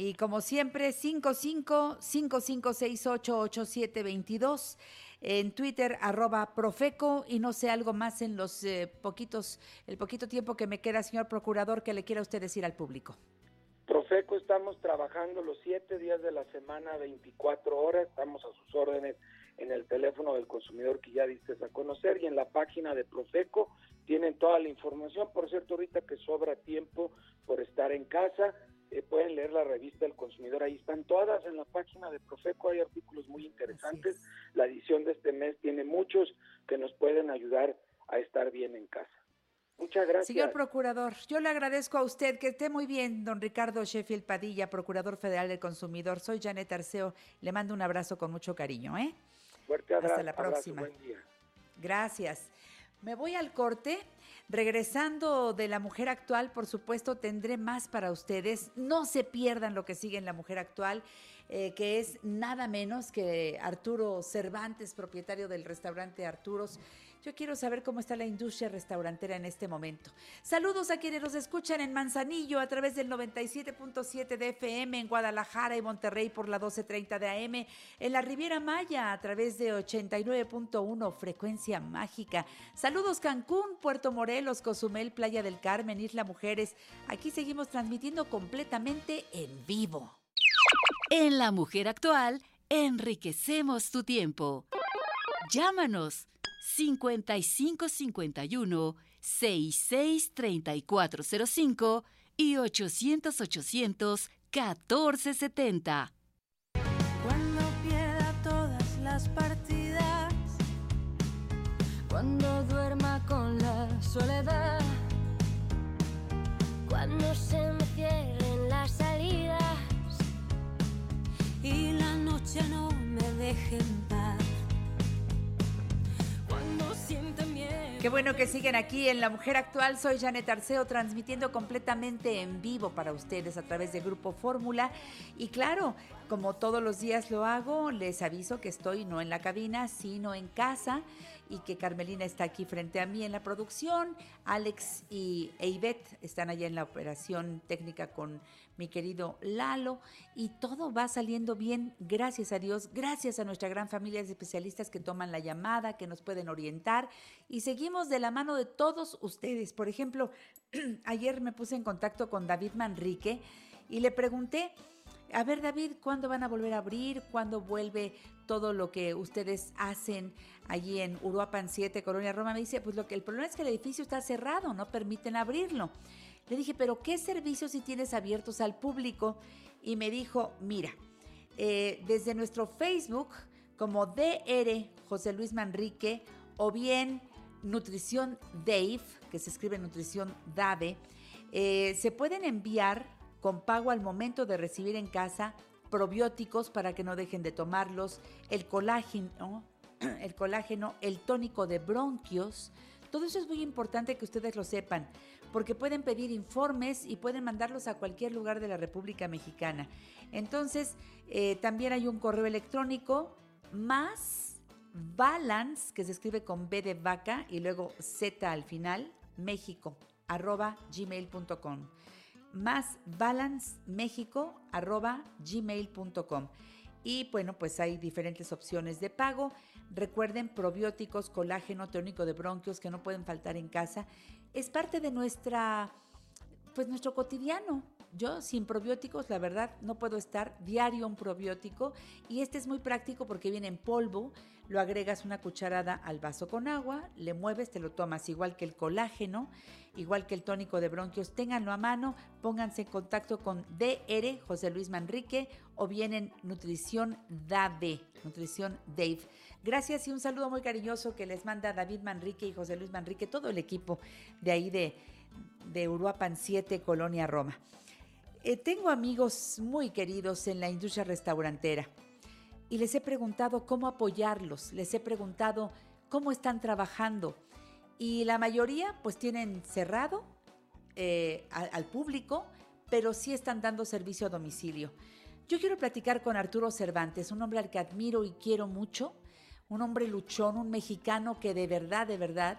Y como siempre, 55-5568-8722. En Twitter, arroba Profeco. Y no sé, algo más en los eh, poquitos, el poquito tiempo que me queda, señor procurador, que le quiera usted decir al público. Profeco estamos trabajando los siete días de la semana, 24 horas. Estamos a sus órdenes en el teléfono del consumidor que ya diste a conocer y en la página de Profeco tienen toda la información. Por cierto, ahorita que sobra tiempo por estar en casa, eh, pueden leer la revista del consumidor, ahí están todas en la página de Profeco, hay artículos muy interesantes, la edición de este mes tiene muchos que nos pueden ayudar a estar bien en casa. Muchas gracias. Señor Procurador, yo le agradezco a usted que esté muy bien, don Ricardo Sheffield Padilla, Procurador Federal del Consumidor. Soy Janet Arceo, le mando un abrazo con mucho cariño, ¿eh? Fuerte abrazo. Hasta la próxima. buen día. Gracias. Me voy al corte. Regresando de la mujer actual, por supuesto, tendré más para ustedes. No se pierdan lo que sigue en la mujer actual, eh, que es nada menos que Arturo Cervantes, propietario del restaurante Arturos. Yo quiero saber cómo está la industria restaurantera en este momento. Saludos a quienes nos escuchan en Manzanillo a través del 97.7 de FM, en Guadalajara y Monterrey por la 12.30 de AM, en la Riviera Maya a través de 89.1 frecuencia mágica. Saludos Cancún, Puerto Morelos, Cozumel, Playa del Carmen, Isla Mujeres. Aquí seguimos transmitiendo completamente en vivo. En La Mujer Actual, enriquecemos tu tiempo. Llámanos 5551 663405 y 800 800 1470. Cuando pierda todas las partidas, cuando duerma con la soledad, cuando se me cierren las salidas y la noche no me deje en paz. Qué bueno que siguen aquí en La Mujer Actual. Soy Janet Arceo, transmitiendo completamente en vivo para ustedes a través de Grupo Fórmula. Y claro, como todos los días lo hago, les aviso que estoy no en la cabina, sino en casa y que Carmelina está aquí frente a mí en la producción. Alex y e Ivette están allá en la operación técnica con mi querido Lalo. Y todo va saliendo bien, gracias a Dios, gracias a nuestra gran familia de especialistas que toman la llamada, que nos pueden orientar. Y seguimos de la mano de todos ustedes. Por ejemplo, [CLEARS THROAT] ayer me puse en contacto con David Manrique y le pregunté, a ver David, ¿cuándo van a volver a abrir? ¿Cuándo vuelve todo lo que ustedes hacen allí en Uruapan 7, Colonia Roma? Me dice, pues lo que el problema es que el edificio está cerrado, no permiten abrirlo. Le dije, pero ¿qué servicios si tienes abiertos al público? Y me dijo, mira, eh, desde nuestro Facebook como DR José Luis Manrique o bien Nutrición Dave, que se escribe Nutrición Dave, eh, se pueden enviar con pago al momento de recibir en casa probióticos para que no dejen de tomarlos, el colágeno, [CLEARS THROAT] el colágeno, el tónico de bronquios. Todo eso es muy importante que ustedes lo sepan, porque pueden pedir informes y pueden mandarlos a cualquier lugar de la República Mexicana. Entonces, eh, también hay un correo electrónico más balance, que se escribe con B de vaca y luego Z al final, México, arroba gmail.com más balancemexico arroba gmail.com. Y bueno, pues hay diferentes opciones de pago. Recuerden, probióticos, colágeno, tónico de bronquios que no pueden faltar en casa. Es parte de nuestra, pues nuestro cotidiano. Yo sin probióticos, la verdad, no puedo estar diario un probiótico y este es muy práctico porque viene en polvo, lo agregas una cucharada al vaso con agua, le mueves, te lo tomas igual que el colágeno, igual que el tónico de bronquios, ténganlo a mano, pónganse en contacto con DR José Luis Manrique o bien en Nutrición Dave, Nutrición Dave. Gracias y un saludo muy cariñoso que les manda David Manrique y José Luis Manrique, todo el equipo de ahí de, de Uruapan 7, Colonia Roma. Eh, tengo amigos muy queridos en la industria restaurantera y les he preguntado cómo apoyarlos, les he preguntado cómo están trabajando y la mayoría pues tienen cerrado eh, a- al público, pero sí están dando servicio a domicilio. Yo quiero platicar con Arturo Cervantes, un hombre al que admiro y quiero mucho, un hombre luchón, un mexicano que de verdad, de verdad,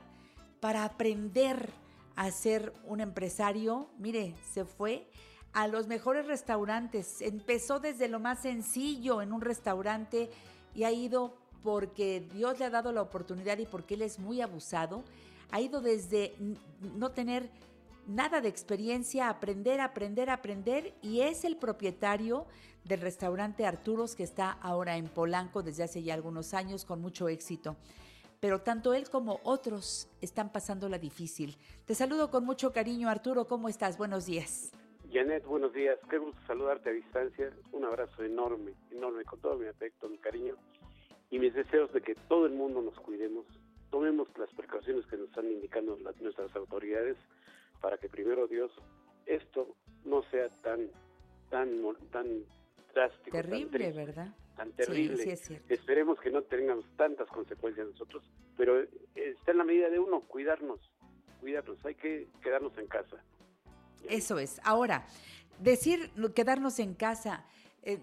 para aprender a ser un empresario, mire, se fue a los mejores restaurantes. Empezó desde lo más sencillo en un restaurante y ha ido porque Dios le ha dado la oportunidad y porque él es muy abusado. Ha ido desde no tener nada de experiencia, aprender, aprender, aprender y es el propietario del restaurante Arturos que está ahora en Polanco desde hace ya algunos años con mucho éxito. Pero tanto él como otros están pasando la difícil. Te saludo con mucho cariño, Arturo. ¿Cómo estás? Buenos días. Janet, buenos días. Qué gusto saludarte a distancia. Un abrazo enorme, enorme, con todo mi afecto, mi cariño y mis deseos de que todo el mundo nos cuidemos, tomemos las precauciones que nos están indicando las, nuestras autoridades para que primero Dios esto no sea tan tan tan drástico, terrible, ¿verdad? Tan terrible. Esperemos que no tengamos tantas consecuencias nosotros, pero está en la medida de uno cuidarnos, cuidarnos. Hay que quedarnos en casa. Eso es. Ahora, decir quedarnos en casa, eh,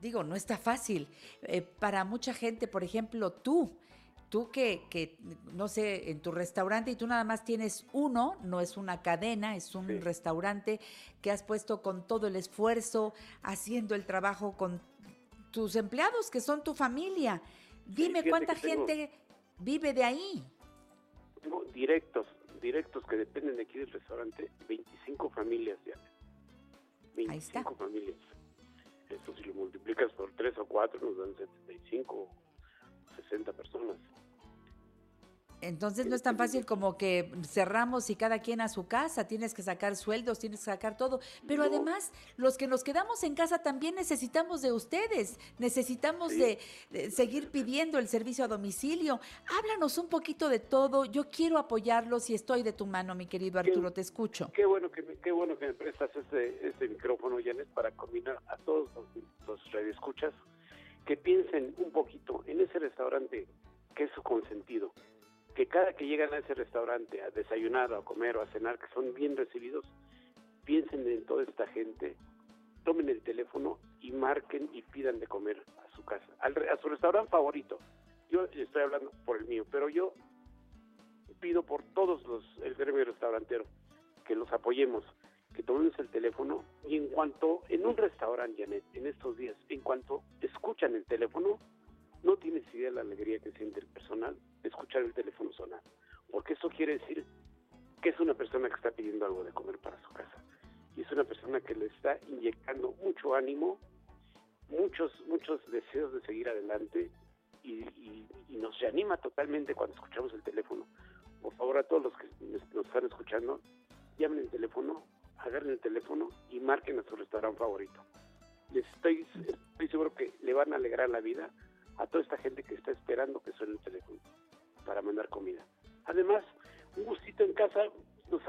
digo, no está fácil. Eh, para mucha gente, por ejemplo, tú, tú que, que, no sé, en tu restaurante y tú nada más tienes uno, no es una cadena, es un restaurante que has puesto con todo el esfuerzo, haciendo el trabajo con tus empleados, que son tu familia. Dime cuánta gente vive de ahí. Tengo directos, directos que dependen de aquí del restaurante, 25 familias ya. 25 familias. Esto si lo multiplicas por 3 o 4 nos dan 75, 60 personas. Entonces no es tan fácil como que cerramos y cada quien a su casa, tienes que sacar sueldos, tienes que sacar todo, pero además los que nos quedamos en casa también necesitamos de ustedes, necesitamos de, seguir pidiendo el servicio a domicilio. Háblanos un poquito de todo, yo quiero apoyarlos y estoy de tu mano, mi querido Arturo, te escucho. Qué bueno que me, qué bueno que me prestas este, este micrófono, Janet, para combinar a todos los, los radioescuchas que piensen un poquito en ese restaurante que es su consentido que cada que llegan a ese restaurante a desayunar a comer o a cenar, que son bien recibidos, piensen en toda esta gente, tomen el teléfono y marquen y pidan de comer a su casa, a su restaurante favorito. Yo estoy hablando por el mío, pero yo pido por todos los, el gremio restaurantero, que los apoyemos, que tomemos el teléfono y en cuanto, en un restaurante, Janet, en estos días, en cuanto escuchan el teléfono, no tienes idea de la alegría que siente el personal de escuchar el teléfono sonar, porque eso quiere decir que es una persona que está pidiendo algo de comer para su casa y es una persona que le está inyectando mucho ánimo, muchos muchos deseos de seguir adelante y, nos reanima totalmente cuando escuchamos el teléfono. Por favor, a todos los que nos están escuchando, llamen el teléfono, agarren el teléfono y marquen a su restaurante favorito. Estoy seguro que le van a alegrar la vida a toda esta gente que está esperando que suene el teléfono para mandar comida. Además, un gustito en casa nos,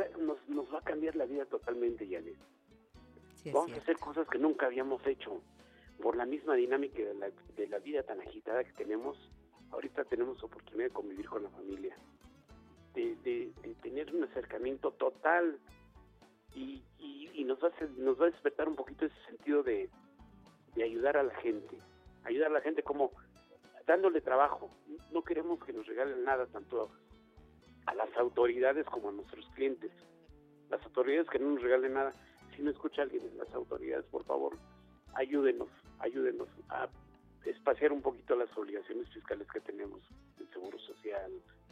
nos, va a cambiar la vida totalmente, Janet. Vamos a hacer cosas que nunca habíamos hecho. Por la misma dinámica de la, de la vida tan agitada que tenemos, ahorita tenemos oportunidad de convivir con la familia, de, de, tener un acercamiento total y, y, nos, va a nos va a despertar un poquito ese sentido de, de ayudar a la gente. Ayudar a la gente como dándole trabajo. No queremos que nos regalen nada tanto a las autoridades como a nuestros clientes. Las autoridades que no nos regalen nada. Si no escucha alguien las autoridades, por favor, ayúdenos, ayúdenos a espaciar un poquito las obligaciones fiscales que tenemos, el seguro social,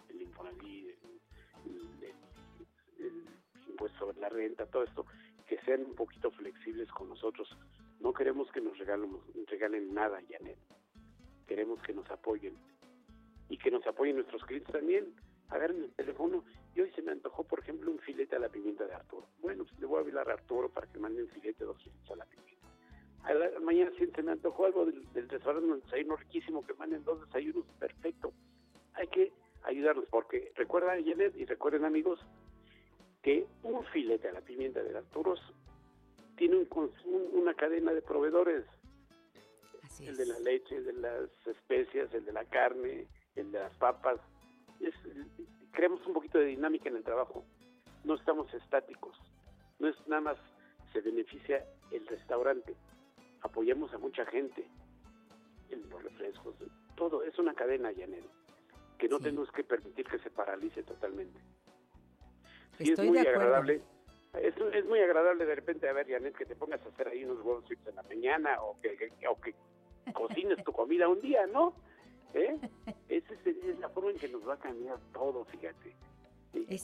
el Infonavit, el, impuesto sobre la renta, todo esto, que sean un poquito flexibles con nosotros. No queremos que nos regalen, regalen nada, Janet queremos que nos apoyen y que nos apoyen nuestros clientes también. Agarren el teléfono y hoy se me antojó, por ejemplo, un filete a la pimienta de Arturo. Bueno, pues le voy a hablar a Arturo para que mande un filete, dos filetes a la pimienta. A la mañana siguiente se me antojó algo del, restaurante, un desayuno riquísimo, que manden dos desayunos, perfecto. Hay que ayudarlos, porque recuerden, Janet, y recuerden, amigos, que un filete a la pimienta de Arturos tiene un, una cadena de proveedores el de la leche, el de las especias, el de la carne, el de las papas. creemos un poquito de dinámica en el trabajo. No estamos estáticos. No es nada más se beneficia el restaurante. Apoyamos a mucha gente en los refrescos, todo, es una cadena, Janet, que no tenemos que permitir que se paralice totalmente. Sí, es muy agradable. Es, es, muy agradable de repente a ver, Janet, que te pongas a hacer ahí unos huevos en la mañana o que, o que cocines tu comida un día, ¿no? ¿Eh? Esa es, la forma en que nos va a cambiar todo, fíjate.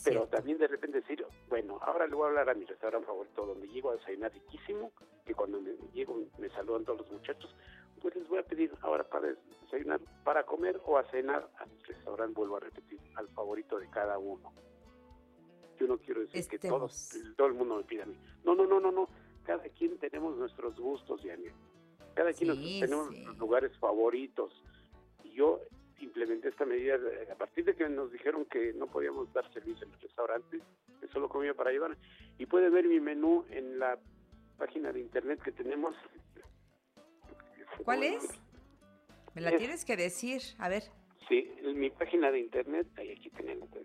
Pero también de repente decir, bueno, ahora le voy a hablar a mi restaurante favorito, donde llego a desayunar riquísimo, que cuando me llego me saludan todos los muchachos, pues les voy a pedir ahora para desayunar, para comer o a cenar a mi restaurante, vuelvo a repetir, al favorito de cada uno. Yo no quiero decir que todos, todo el mundo me pida a mí. No, no, no, no, no. Cada quien tenemos nuestros gustos, Yanni. Cada quien tenemos nuestros lugares favoritos. Y yo implementé esta medida a partir de que nos dijeron que no podíamos dar servicio en el restaurante, que solo comía para llevar. Y puede ver mi menú en la página de internet que tenemos. ¿Cuál es? Me la tienes que decir, a ver. Sí, en mi página de internet, ahí aquí tenemos la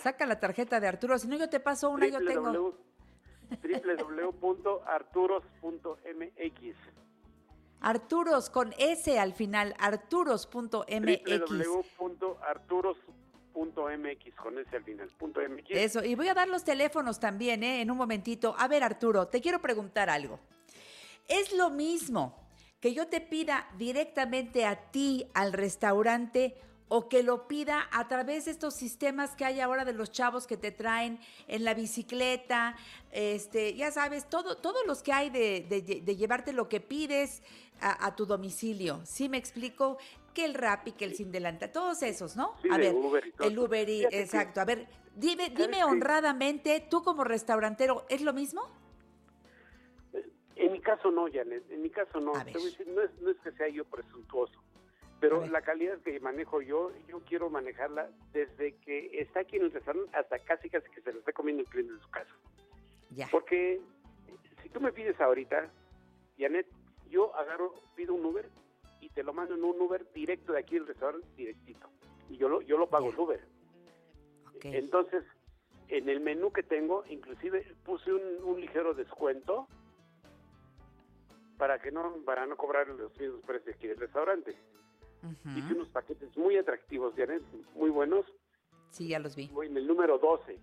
Saca la tarjeta de Arturo, si no yo te paso una, yo tengo. www.arturos.mx Arturos con S al final, arturos.mx. www.arturos.mx con S al final, .mx. Eso, y voy a dar los teléfonos también, ¿eh? En un momentito. A ver, Arturo, te quiero preguntar algo. ¿Es lo mismo que yo te pida directamente a ti al restaurante o que lo pida a través de estos sistemas que hay ahora de los chavos que te traen en la bicicleta, este, ya sabes, todo, todos los que hay de, llevarte lo que pides a, tu domicilio. ¿Sí me explico? Que el Rappi, que el Sin Delanta, todos esos, ¿no? a ver, y el Uber y, exacto. A ver, dime, dime honradamente, tú como restaurantero, ¿es lo mismo? En mi caso no, Janet, en mi caso no. no, es, no es que sea yo presuntuoso pero la calidad que manejo yo, yo quiero manejarla desde que está aquí en el restaurante hasta casi casi que se lo está comiendo el cliente en su casa. Ya. Porque si tú me pides ahorita, Janet, yo agarro, pido un Uber y te lo mando en un Uber directo de aquí del restaurante, directito. Y yo lo, yo lo pago el Uber. Entonces, en el menú que tengo, inclusive puse un, un ligero descuento para que no para no cobrar los mismos precios aquí del restaurante. Hice unos paquetes muy atractivos, Janet, muy buenos. Sí, ya los vi. Voy en el número 12.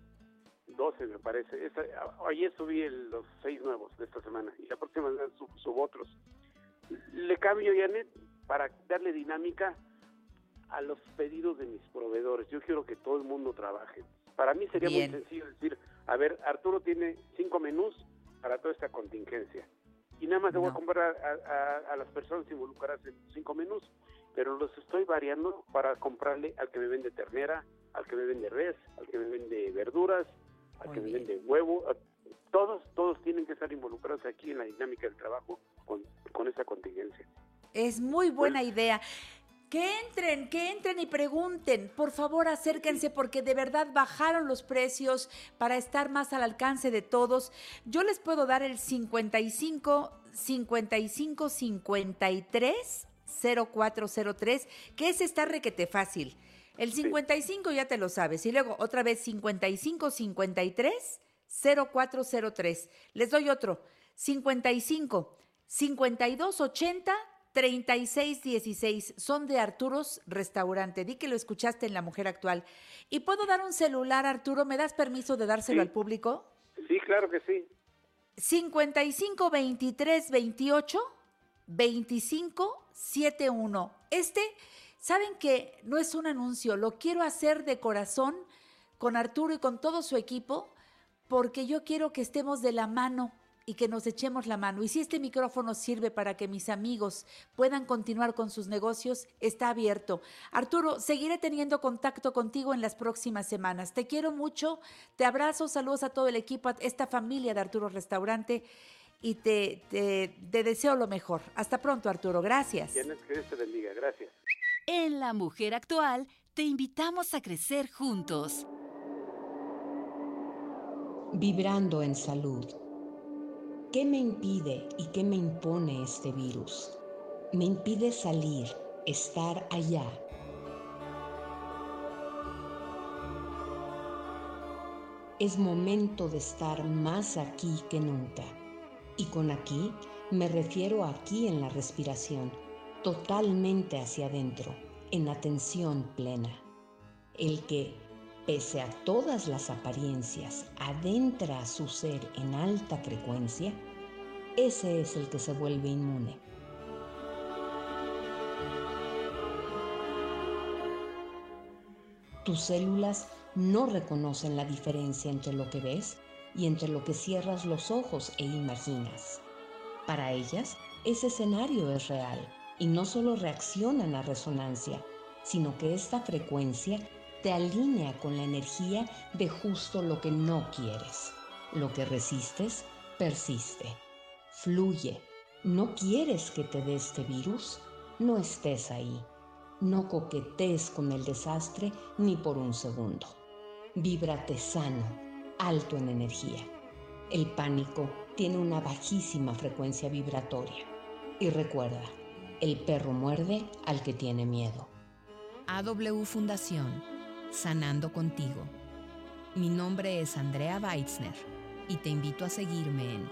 12 me parece. ayer subí los seis nuevos de esta semana y la próxima semana subo otros. Le cambio, Janet, para darle dinámica a los pedidos de mis proveedores. Yo quiero que todo el mundo trabaje. Para mí sería muy sencillo decir, a ver, Arturo tiene cinco menús para toda esta contingencia. Y nada más voy a comprar a, a, las personas involucradas en cinco menús pero los estoy variando para comprarle al que me vende ternera, al que me vende res, al que me vende verduras, al que me vende huevo. Todos, todos tienen que estar involucrados aquí en la dinámica del trabajo con, con esa contingencia. Es muy buena idea. Que entren, que entren y pregunten. Por favor, acérquense porque de verdad bajaron los precios para estar más al alcance de todos. Yo les puedo dar el 55 55 53 0403, que es está requete fácil. El 55 ya te lo sabes. Y luego otra vez 55 53 0403. Les doy otro. 55 52 80 36 16. Son de Arturo's Restaurante. Di que lo escuchaste en La Mujer Actual. ¿Y puedo dar un celular, Arturo? ¿Me das permiso de dárselo al público? Sí, claro que sí. 55 23 28 2571. Este, saben que no es un anuncio, lo quiero hacer de corazón con Arturo y con todo su equipo, porque yo quiero que estemos de la mano y que nos echemos la mano. Y si este micrófono sirve para que mis amigos puedan continuar con sus negocios, está abierto. Arturo, seguiré teniendo contacto contigo en las próximas semanas. Te quiero mucho, te abrazo, saludos a todo el equipo, a esta familia de Arturo Restaurante y te, te, deseo lo mejor. Hasta pronto, Arturo. Gracias. Que Dios te bendiga. Gracias. En La Mujer Actual te invitamos a crecer juntos. Vibrando en salud. ¿Qué me impide y qué me impone este virus? Me impide salir, estar allá. Es momento de estar más aquí que nunca. Y con aquí me refiero aquí en la respiración, totalmente hacia adentro, en atención plena. El que, pese a todas las apariencias, adentra a su ser en alta frecuencia, ese es el que se vuelve inmune. Tus células no reconocen la diferencia entre lo que ves y entre lo que cierras los ojos e imaginas. Para ellas, ese escenario es real y no solo reaccionan a resonancia, sino que esta frecuencia te alinea con la energía de justo lo que no quieres. Lo que resistes, persiste. Fluye. ¿No quieres que te dé este virus? No estés ahí. No coquetees con el desastre ni por un segundo. Víbrate sano, alto en energía. El pánico tiene una bajísima frecuencia vibratoria. Y recuerda, el perro muerde al que tiene miedo. AW Fundación, Sanando contigo. Mi nombre es Andrea Weitzner y te invito a seguirme en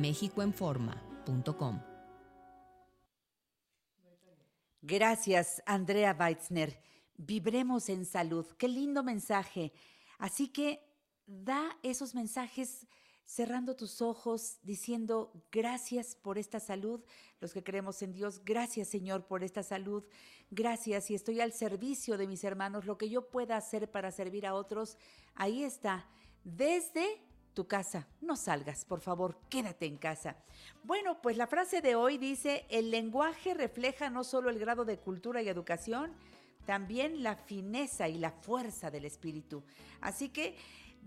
mexicoenforma.com. Gracias, Andrea Weitzner. Vibremos en salud. Qué lindo mensaje. Así que da esos mensajes cerrando tus ojos, diciendo gracias por esta salud, los que creemos en Dios, gracias Señor por esta salud, gracias y estoy al servicio de mis hermanos, lo que yo pueda hacer para servir a otros, ahí está, desde tu casa, no salgas, por favor, quédate en casa. Bueno, pues la frase de hoy dice, el lenguaje refleja no solo el grado de cultura y educación, también la fineza y la fuerza del espíritu. Así que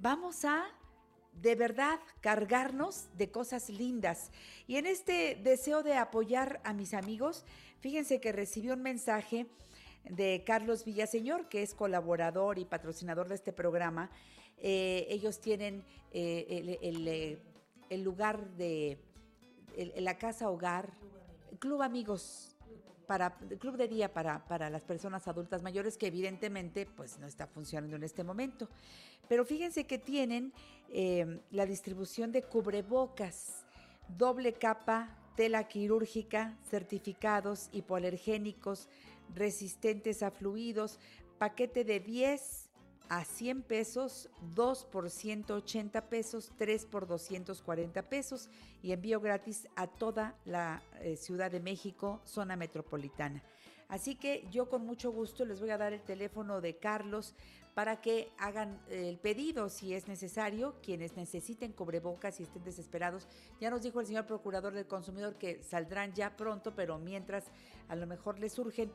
vamos a de verdad cargarnos de cosas lindas. Y en este deseo de apoyar a mis amigos, fíjense que recibí un mensaje de Carlos Villaseñor, que es colaborador y patrocinador de este programa. Eh, ellos tienen eh, eh, el, lugar de la casa hogar, Club Amigos para club de día para, para, las personas adultas mayores que evidentemente pues no está funcionando en este momento. Pero fíjense que tienen eh, la distribución de cubrebocas, doble capa, tela quirúrgica, certificados hipoalergénicos, resistentes a fluidos, paquete de 10 a 100 pesos, 2 por 180 pesos, 3 por 240 pesos y envío gratis a toda la eh, Ciudad de México, zona metropolitana. Así que yo con mucho gusto les voy a dar el teléfono de Carlos para que hagan el pedido si es necesario, quienes necesiten cubrebocas y estén desesperados. Ya nos dijo el señor procurador del consumidor que saldrán ya pronto, pero mientras a lo mejor les surgen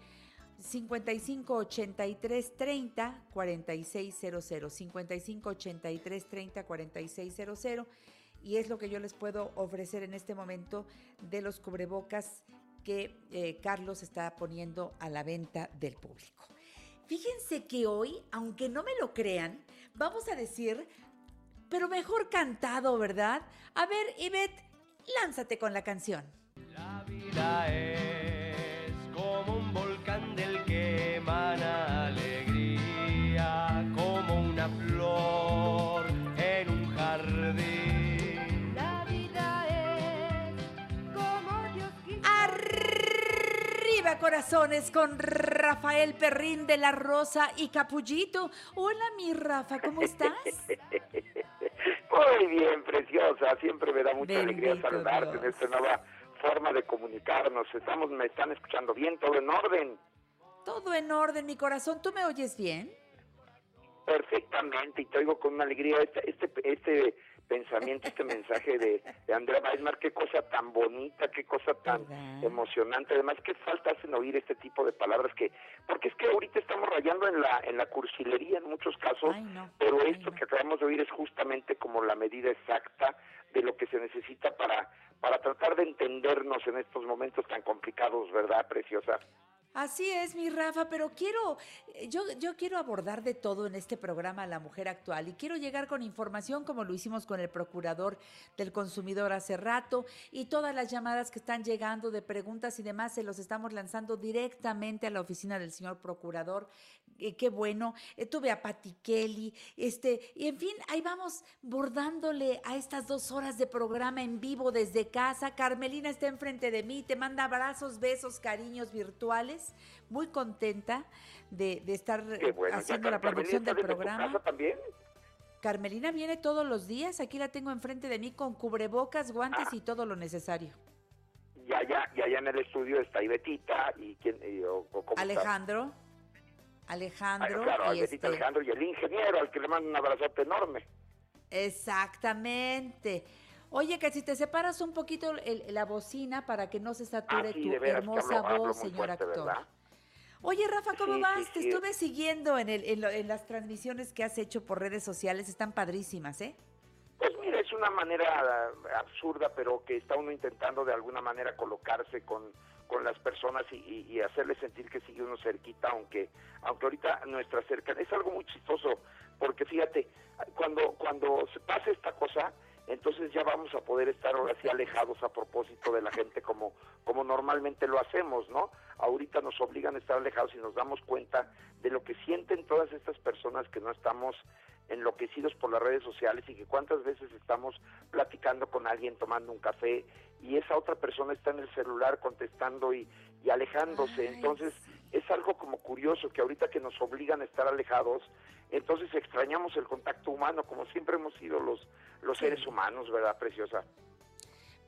55 83 30 4600 55 83 30 4600 y es lo que yo les puedo ofrecer en este momento de los cubrebocas que eh, Carlos está poniendo a la venta del público. Fíjense que hoy, aunque no me lo crean, vamos a decir, pero mejor cantado, ¿verdad? A ver, Ivette, lánzate con la canción. La vida es como un volcán Corazones, con Rafael Perrín de la Rosa y Capullito. Hola, mi Rafa, ¿cómo estás? Muy bien, preciosa. Siempre me da mucha alegría saludarte en esta nueva forma de comunicarnos. Estamos, me están escuchando bien, todo en orden. Todo en orden, mi corazón. ¿Tú me oyes bien? Perfectamente, y te oigo con una alegría. Este, este, este pensamiento, este mensaje de, Andrea Weismar, qué cosa tan bonita, qué cosa tan emocionante. Además, qué falta hacen oír este tipo de palabras que, porque es que ahorita estamos rayando en la, en la cursilería en muchos casos, pero esto que acabamos de oír es justamente como la medida exacta de lo que se necesita para, para tratar de entendernos en estos momentos tan complicados, ¿verdad, preciosa? Así es, mi Rafa, pero quiero, eh, yo, yo quiero abordar de todo en este programa La Mujer Actual y quiero llegar con información como lo hicimos con el Procurador del Consumidor hace rato y todas las llamadas que están llegando de preguntas y demás se los estamos lanzando directamente a la oficina del señor Procurador eh, qué bueno. Eh, tuve a Patti Kelly, este, y en fin, ahí vamos bordándole a estas dos horas de programa en vivo desde casa. Carmelina está enfrente de mí, te manda abrazos, besos, cariños virtuales. Muy contenta de, estar haciendo la producción del programa. también? Carmelina viene todos los días, aquí la tengo enfrente de mí con cubrebocas, guantes ah. y todo lo necesario. Ya, ya, ya, ya en el estudio está Ibetita y quién, Alejandro. Alejandro. Ah, claro, y este Alejandro y el ingeniero, al que le mando un abrazote enorme. Exactamente. Oye, que si te separas un poquito la bocina para que no se sature ah, tu hermosa voz, señor actor. Oye, Rafa, ¿cómo vas? Te estuve siguiendo en, el, en, las transmisiones que has hecho por redes sociales, están padrísimas, ¿eh? Pues mira, es una manera absurda, pero que está uno intentando de alguna manera colocarse con, con las personas y, y, hacerles sentir que sigue uno cerquita, aunque aunque ahorita nuestra cercanía es algo muy chistoso, porque fíjate, cuando cuando se pasa esta cosa, entonces ya vamos a poder estar ahora sí alejados a propósito de la gente como, como normalmente lo hacemos, ¿no? Ahorita nos obligan a estar alejados y nos damos cuenta de lo que sienten todas estas personas que no estamos enloquecidos por las redes sociales y que cuántas veces estamos platicando con alguien tomando un café y esa otra persona está en el celular contestando y, y alejándose. Entonces es algo como curioso que ahorita que nos obligan a estar alejados, entonces extrañamos el contacto humano como siempre hemos sido los, los seres humanos, ¿verdad, preciosa?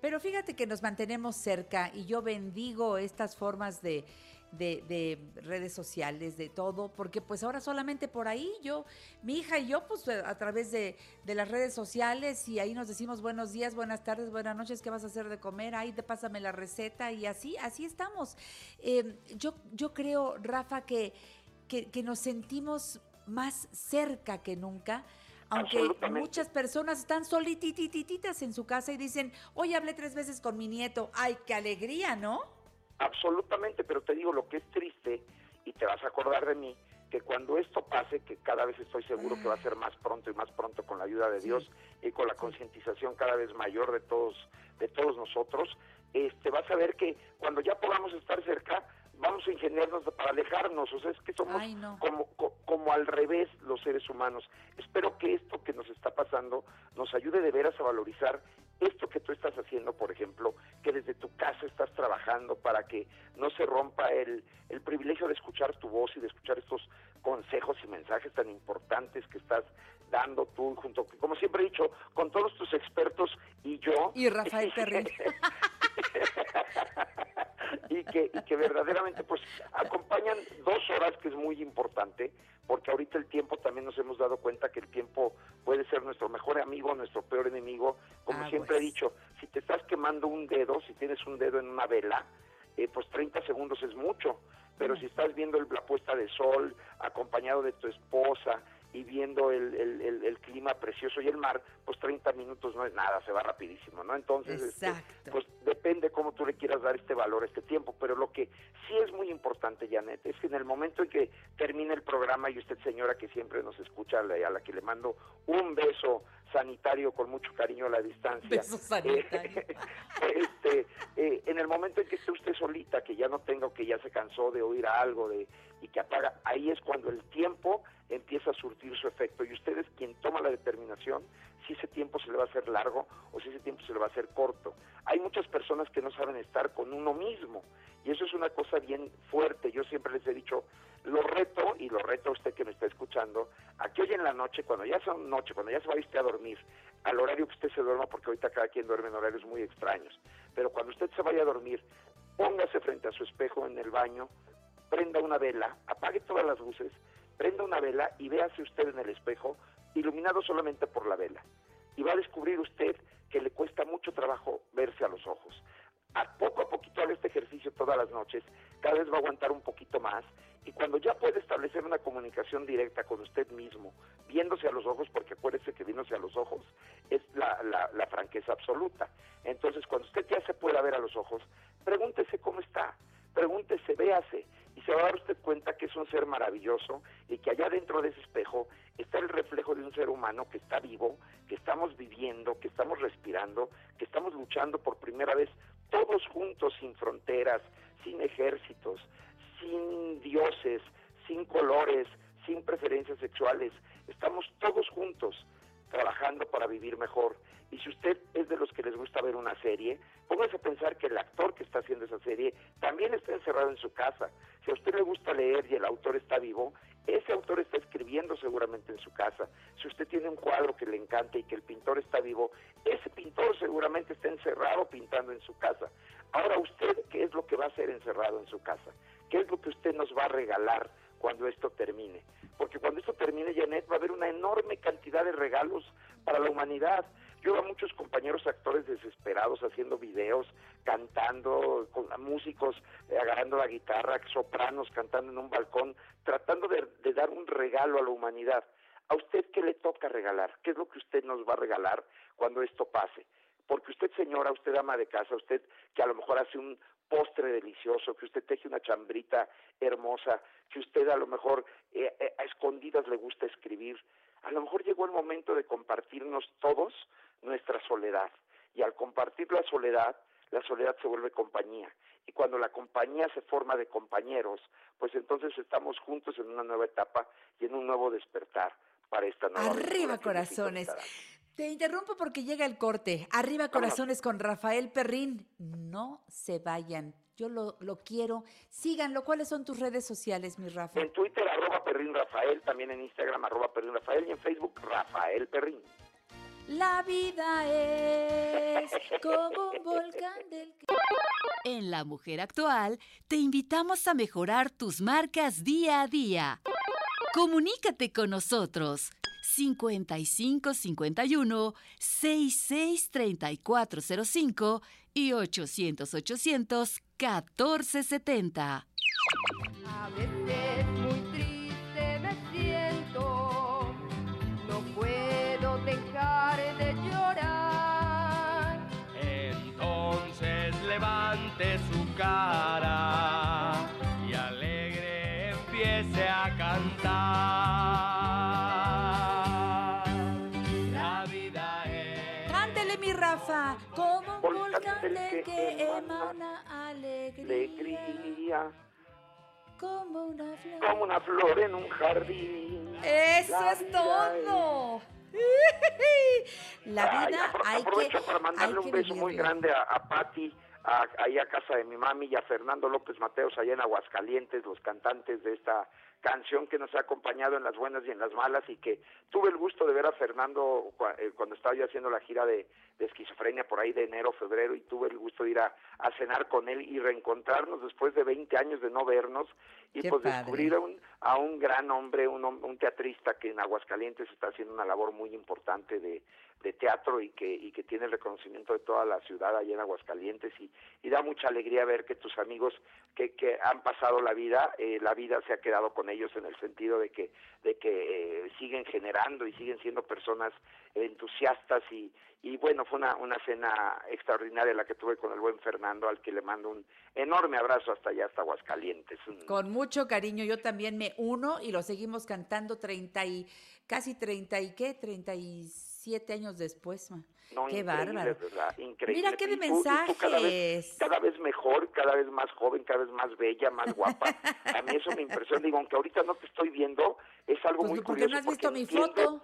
Pero fíjate que nos mantenemos cerca y yo bendigo estas formas de, de, redes sociales, de todo, porque pues ahora solamente por ahí yo, mi hija y yo, pues a través de, las redes sociales y ahí nos decimos buenos días, buenas tardes, buenas noches, ¿qué vas a hacer de comer? Ahí te pásame la receta y así, así estamos. Eh, yo, yo creo, Rafa, que, que, que nos sentimos más cerca que nunca aunque muchas personas están solititititas en su casa y dicen, hoy hablé tres veces con mi nieto, ay, qué alegría, ¿no? Absolutamente, pero te digo, lo que es triste, y te vas a acordar de mí, que cuando esto pase, que cada vez estoy seguro que va a ser más pronto y más pronto con la ayuda de Dios y con la concientización cada vez mayor de todos, de todos nosotros, este, vas a ver que cuando ya podamos estar cerca, vamos a ingeniarnos para alejarnos, o sea, es que somos como, como al revés los seres humanos. Espero que esto que nos está pasando nos ayude de veras a valorizar esto que tú estás haciendo, por ejemplo, que desde tu casa estás trabajando para que no se rompa el, el privilegio de escuchar tu voz y de escuchar estos consejos y mensajes tan importantes que estás dando tú junto, como siempre he dicho, con todos tus expertos y yo. Y Rafael [LAUGHS] Terry. [LAUGHS] y que, y que verdaderamente pues acompañan dos horas que es muy importante porque ahorita el tiempo también nos hemos dado cuenta que el tiempo puede ser nuestro mejor amigo, nuestro peor enemigo. Como ah, siempre he pues. dicho, si te estás quemando un dedo, si tienes un dedo en una vela, eh, pues 30 segundos es mucho. Pero mm. si estás viendo la puesta de sol acompañado de tu esposa, y viendo el, el, clima precioso y el mar, pues 30 minutos no es nada, se va rapidísimo, ¿no? Entonces, este, pues depende cómo tú le quieras dar este valor, este tiempo, pero lo que sí es muy importante, Janet, es que en el momento en que termine el programa y usted, señora, que siempre nos escucha, a la, que le mando un beso sanitario con mucho cariño a la distancia. Beso sanitario. [LAUGHS] este, eh, en el momento en que esté usted solita, que ya no tenga, que ya se cansó de oír algo de y que apaga, ahí es cuando el tiempo empieza a surtir su efecto. Y usted es quien toma la determinación si ese tiempo se le va a hacer largo o si ese tiempo se le va a hacer corto. Hay muchas personas que no saben estar con uno mismo y eso es una cosa bien fuerte. Yo siempre les he dicho, lo reto y lo reto a usted que me está escuchando, a que hoy en la noche, cuando ya sea noche, cuando ya se vaya usted a dormir, al horario que usted se duerma, porque ahorita cada quien duerme en horarios muy extraños, pero cuando usted se vaya a dormir, póngase frente a su espejo en el baño, prenda una vela, apague todas las luces, prenda una vela y véase usted en el espejo, iluminado solamente por la vela. Y va a descubrir usted que le cuesta mucho trabajo verse a los ojos. A poco a poquito haga este ejercicio todas las noches, cada vez va a aguantar un poquito más y cuando ya puede establecer una comunicación directa con usted mismo, viéndose a los ojos, porque acuérdese que viéndose a los ojos es la, la, franqueza absoluta. Entonces, cuando usted ya se pueda ver a los ojos, pregúntese cómo está, pregúntese, véase, se va a dar usted cuenta que es un ser maravilloso y que allá dentro de ese espejo está el reflejo de un ser humano que está vivo, que estamos viviendo, que estamos respirando, que estamos luchando por primera vez todos juntos sin fronteras, sin ejércitos, sin dioses, sin colores, sin preferencias sexuales. Estamos todos juntos trabajando para vivir mejor. Y si usted es de los que les gusta ver una serie, póngase a pensar que el actor que está haciendo esa serie también está encerrado en su casa. Si a usted le gusta leer y el autor está vivo, ese autor está escribiendo seguramente en su casa. Si usted tiene un cuadro que le encanta y que el pintor está vivo, ese pintor seguramente está encerrado pintando en su casa. Ahora usted, ¿qué es lo que va a hacer encerrado en su casa? ¿Qué es lo que usted nos va a regalar cuando esto termine? Porque cuando esto termine, Janet, va a haber una enorme cantidad de regalos para la humanidad. Yo veo a muchos compañeros actores desesperados haciendo videos, cantando, con músicos eh, agarrando la guitarra, sopranos cantando en un balcón, tratando de, dar un regalo a la humanidad. ¿A usted qué le toca regalar? ¿Qué es lo que usted nos va a regalar cuando esto pase? Porque usted, señora, usted ama de casa, usted que a lo mejor hace un postre delicioso, que usted teje una chambrita hermosa, que usted a lo mejor eh, eh, a escondidas le gusta escribir, a lo mejor llegó el momento de compartirnos todos nuestra soledad. Y al compartir la soledad, la soledad se vuelve compañía. Y cuando la compañía se forma de compañeros, pues entonces estamos juntos en una nueva etapa y en un nuevo despertar para esta nueva Arriba, corazones. Te interrumpo porque llega el corte. Arriba, corazones con Rafael Perrín. No se vayan. Yo lo, lo, quiero. Síganlo. ¿Cuáles son tus redes sociales, mi Rafa? En Twitter, arroba Perrín Rafael. También en Instagram, arroba Perrín Rafael. Y en Facebook, Rafael Perrín. La vida es como un volcán del que... En La Mujer Actual te invitamos a mejorar tus marcas día a día. Comunícate con nosotros 5551 66 3405 y 800 800 1470. A veces cara y alegre empiece a cantar. La vida es. Cántele, mi Rafa, como un volcán del que emana alegría. alegría. Como una flor. Como una flor en un jardín. Eso La es todo. [LAUGHS] La Ay, vida apro- hay que, para mandarle hay un que beso muy grande a, a Patti, a- ahí a casa de mi mami y a Fernando López Mateos allá en Aguascalientes, los cantantes de esta canción que nos ha acompañado en las buenas y en las malas y que tuve el gusto de ver a Fernando eh, cuando estaba yo haciendo la gira de, de esquizofrenia por ahí de enero, febrero y tuve el gusto de ir a, a cenar con él y reencontrarnos después de 20 años de no vernos y Qué pues padre. descubrir a un, a un gran hombre, un, un teatrista que en Aguascalientes está haciendo una labor muy importante de, de teatro y que, y que tiene el reconocimiento de toda la ciudad allá en Aguascalientes y, y da mucha alegría ver que tus amigos que, que han pasado la vida, eh, la vida se ha quedado con ellos en el sentido de que, de que eh, siguen generando y siguen siendo personas entusiastas y, y bueno, fue una, una cena extraordinaria la que tuve con el buen Fernando, al que le mando un enorme abrazo hasta allá, hasta Aguascalientes. Con mucho cariño, yo también me uno y lo seguimos cantando 30 y casi 30 y qué, 37 años después. ma. No, qué bárbaro. ¿verdad? Increíble. Mira qué de cada vez, mensajes. cada vez mejor, cada vez más joven, cada vez más bella, más guapa. A mí eso me impresiona. Digo, aunque ahorita no te estoy viendo, es algo Pues muy no, porque curioso. no has visto mi entiendo- foto.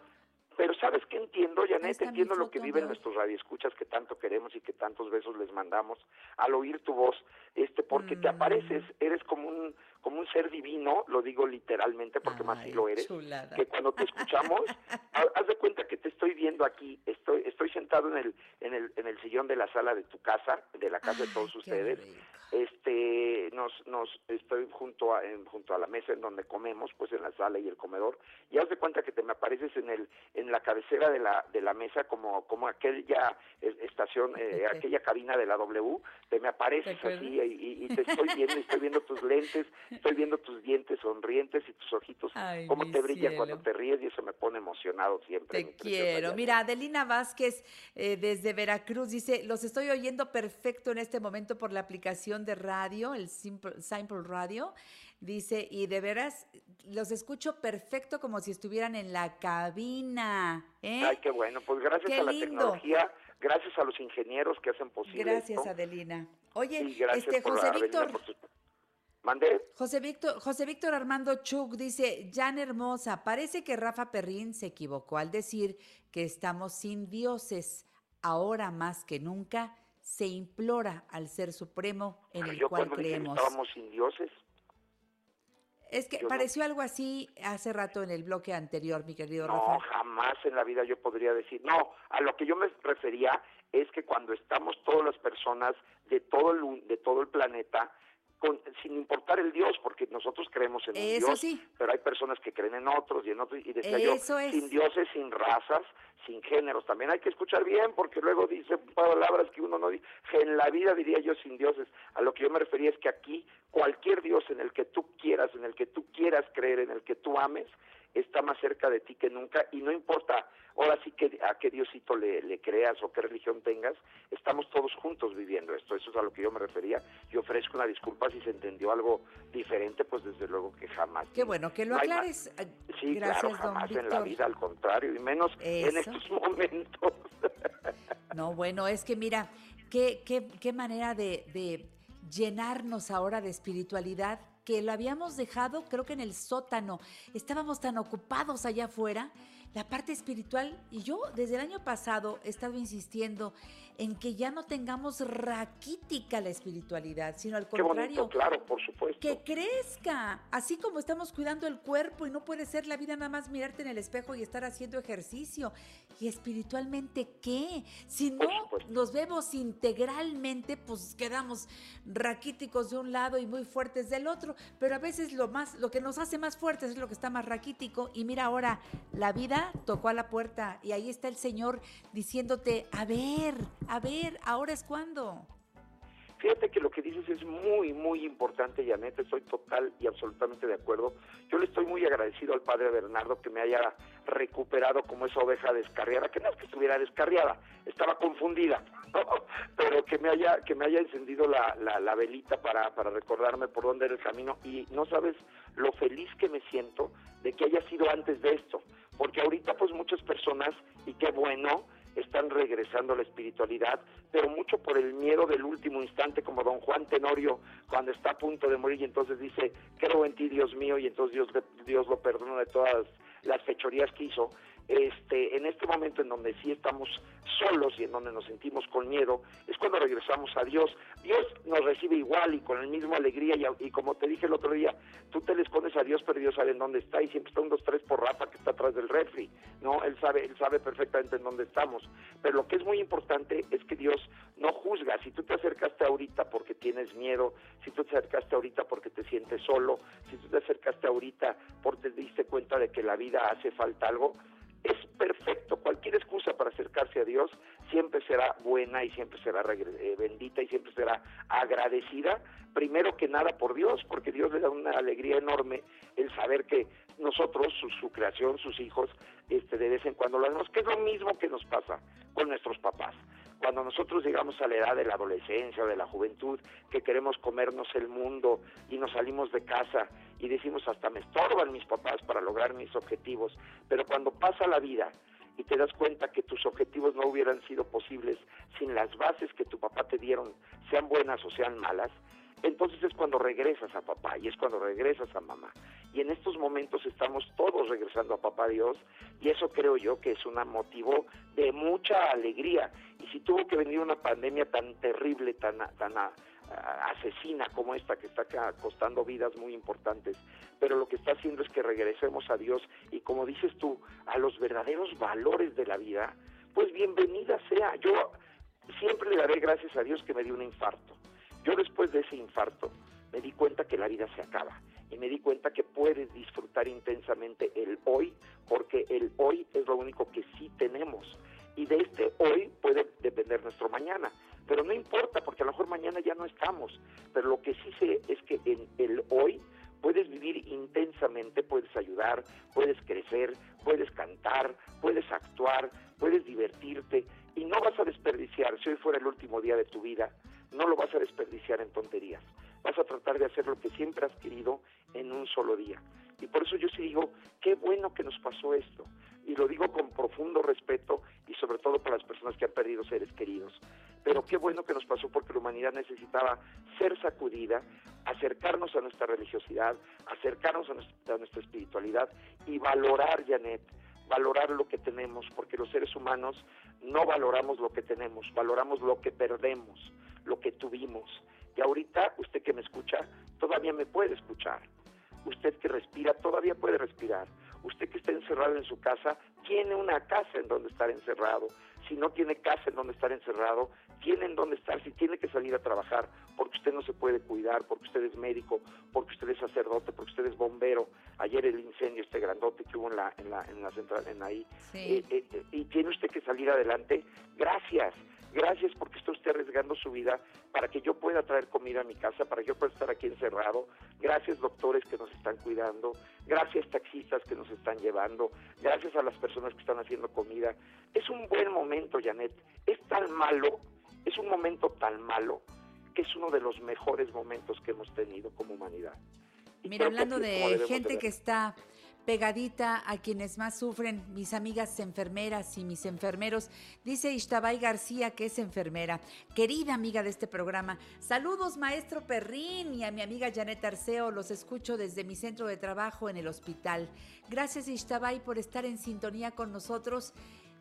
Pero ¿sabes qué entiendo, Janet? Entiendo lo que viven nuestros radioescuchas que tanto queremos y que tantos besos les mandamos al oír tu voz, este, porque Mm. te apareces, eres como un como un ser divino, lo digo literalmente porque más sí lo eres, chulada. que cuando te escuchamos, [LAUGHS] ha- haz de cuenta que te estoy viendo aquí, estoy estoy sentado en el en el en el sillón de la sala de tu casa, de la casa de todos ustedes. Este, nos nos estoy junto a en- junto a la mesa en donde comemos, pues en la sala y el comedor, y haz de cuenta que te me apareces en el en la cabecera de la de la mesa como como aquella eh, estación, eh, [LAUGHS] aquella cabina de la W, te me apareces ¿Te así y, y- y te estoy viendo, y estoy viendo tus lentes, estoy viendo tus dientes sonrientes y tus ojitos, Ay, cómo te brillan cielo. cuando te ríes y eso me pone emocionado siempre. Te quiero. Mira, Adelina Vázquez eh, desde Veracruz dice, los estoy oyendo perfecto en este momento por la aplicación de radio, el Simple, Simple Radio. Dice, y de veras, los escucho perfecto como si estuvieran en la cabina. ¿eh? Ay, qué bueno, pues gracias Qué a la lindo. tecnología, gracias a los ingenieros que hacen posible Gracias, esto. Adelina. Oye, este José Víctor, por ¿Mandé? José Víctor, José Víctor Armando Chuk dice, Jan Hermosa, parece que Rafa Perrín se equivocó al decir que estamos sin dioses. Ahora más que nunca se implora al Ser Supremo en el Yo cual dije que creemos. estábamos sin dioses, Es que yo no- pareció algo así hace rato en el bloque anterior, mi querido no, Rafa. jamás en la vida yo podría decir. No, a lo que yo me refería es que cuando estamos todas las personas de todo el, de todo el planeta, con- sin importar el Dios, porque nosotros creemos en un Dios, sí. pero hay personas que creen en otros y en otros, y decía yo, es. sin dioses, sin razas, sin géneros. También hay que escuchar bien, porque luego dice palabras que uno no dice. En la vida diría yo sin dioses. A lo que yo me refería es que aquí cualquier Dios en el que tú quieras, en el que tú quieras creer, en el que tú ames, está más cerca de ti que nunca y no importa ahora sí que a qué Diosito le, le creas o qué religión tengas, estamos todos juntos viviendo esto, eso es a lo que yo me refería y ofrezco una disculpa si se entendió algo diferente, pues desde luego que jamás. Qué bueno que lo No aclares. Eh, Sí, Gracias, claro, don jamás en la vida, al contrario, y menos en estos [LAUGHS] momentos. No, bueno, es que mira, qué, qué, qué manera de, de llenarnos ahora de espiritualidad que lo habíamos dejado, creo que en el sótano. Estábamos tan ocupados allá afuera. La parte espiritual, y yo desde el año pasado he estado insistiendo en que ya no tengamos raquítica la espiritualidad, sino al contrario, bonito, claro, por supuesto. que crezca. Así como estamos cuidando el cuerpo y no puede ser la vida nada más mirarte en el espejo y estar haciendo ejercicio. ¿Y espiritualmente qué? Si no nos vemos integralmente, pues quedamos raquíticos de un lado y muy fuertes del otro. Pero a veces lo más, lo que nos hace más fuertes es lo que está más raquítico. Y mira ahora, la vida tocó a la puerta y ahí está el Señor diciéndote, a ver, a ver, ahora es cuando. Fíjate que lo que dices es muy, muy importante, Janet, estoy total y absolutamente de acuerdo. Yo le estoy muy agradecido al padre Bernardo que me haya recuperado como esa oveja descarriada, que no es que estuviera descarriada, estaba confundida, [LAUGHS] pero que me haya, que me haya encendido la, la, la velita para, para recordarme por dónde era el camino y no sabes lo feliz que me siento de que haya sido antes de esto, porque ahorita pues muchas personas, y qué bueno, están regresando a la espiritualidad, pero mucho por el miedo del último instante, como don Juan Tenorio, cuando está a punto de morir y entonces dice, creo en ti, Dios mío, y entonces Dios, Dios lo perdona de todas las fechorías que hizo. Este, en este momento en donde sí estamos solos y en donde nos sentimos con miedo, es cuando regresamos a Dios. Dios nos recibe igual y con la misma alegría y, como te dije el otro día, tú te le escondes a Dios, pero Dios sabe en dónde está y siempre está un dos tres por Rafa que está atrás del refri, ¿no? Él sabe, él sabe perfectamente en dónde estamos. Pero lo que es muy importante es que Dios no juzga. Si tú te acercaste ahorita porque tienes miedo, si tú te acercaste ahorita porque te sientes solo, si tú te acercaste ahorita porque te diste cuenta de que la vida hace falta algo, es perfecto. Cualquier excusa para acercarse a Dios siempre será buena y siempre será eh, bendita y siempre será agradecida, primero que nada por Dios, porque Dios le da una alegría enorme el saber que nosotros, su, su creación, sus hijos, este, de vez en cuando lo hacemos, que es lo mismo que nos pasa con nuestros papás. Cuando nosotros llegamos a la edad de la adolescencia de la juventud, que queremos comernos el mundo y nos salimos de casa y decimos hasta me estorban mis papás para lograr mis objetivos, pero cuando pasa la vida y te das cuenta que tus objetivos no hubieran sido posibles sin las bases que tu papá te dieron, sean buenas o sean malas, entonces es cuando regresas a papá y es cuando regresas a mamá. Y en estos momentos estamos todos regresando a papá Dios y eso creo yo que es un motivo de mucha alegría. Y si tuvo que venir una pandemia tan terrible, tan, tan ah, asesina como esta que está costando vidas muy importantes, pero lo que está haciendo es que regresemos a Dios y como dices tú, a los verdaderos valores de la vida, pues bienvenida sea. Yo siempre le daré gracias a Dios que me dio un infarto. Yo después de ese infarto me di cuenta que la vida se acaba y me di cuenta que puedes disfrutar intensamente el hoy porque el hoy es lo único que sí tenemos. Y de este hoy puede depender nuestro mañana. Pero no importa porque a lo mejor mañana ya no estamos, pero lo que sí sé es que en el hoy puedes vivir intensamente, puedes ayudar, puedes crecer, puedes cantar, puedes actuar, puedes divertirte. Y no vas a desperdiciar, si hoy fuera el último día de tu vida, no lo vas a desperdiciar en tonterías. Vas a tratar de hacer lo que siempre has querido en un solo día. Y por eso yo sí digo, qué bueno que nos pasó esto. y lo digo con profundo respeto y sobre todo para las personas que han perdido seres queridos. Pero qué bueno que nos pasó porque la humanidad necesitaba ser sacudida, acercarnos a nuestra religiosidad, acercarnos a nuestra, a nuestra espiritualidad y valorar, Janet, valorar lo que tenemos, porque los seres humanos no valoramos lo que tenemos, valoramos lo que perdemos, lo que tuvimos. Y ahorita usted que me escucha, todavía me puede escuchar. Usted que respira, todavía puede respirar. Usted que está encerrado en su casa, tiene una casa en donde estar encerrado. Si no tiene casa en donde estar encerrado, tiene en donde estar. Si tiene que salir a trabajar, porque usted no se puede cuidar, porque usted es médico, porque usted es sacerdote, porque usted es bombero. Ayer el incendio este grandote que hubo en la en la, en la central, en ahí, eh, eh, eh, y tiene usted que salir adelante. Gracias. Gracias porque está usted arriesgando su vida para que yo pueda traer comida a mi casa, para que yo pueda estar aquí encerrado. Gracias doctores que nos están cuidando. Gracias taxistas que nos están llevando. Gracias a las personas que están haciendo comida. Es un buen momento, Janet. Es tan malo, es un momento tan malo que es uno de los mejores momentos que hemos tenido como humanidad. Y Mira, hablando de gente que está pegadita a quienes más sufren, mis amigas enfermeras y mis enfermeros, dice Ishtabay García, que es enfermera, querida amiga de este programa. Saludos, maestro Perrín, y a mi amiga Janet Arceo, los escucho desde mi centro de trabajo en el hospital. Gracias, Ishtabay, por estar en sintonía con nosotros.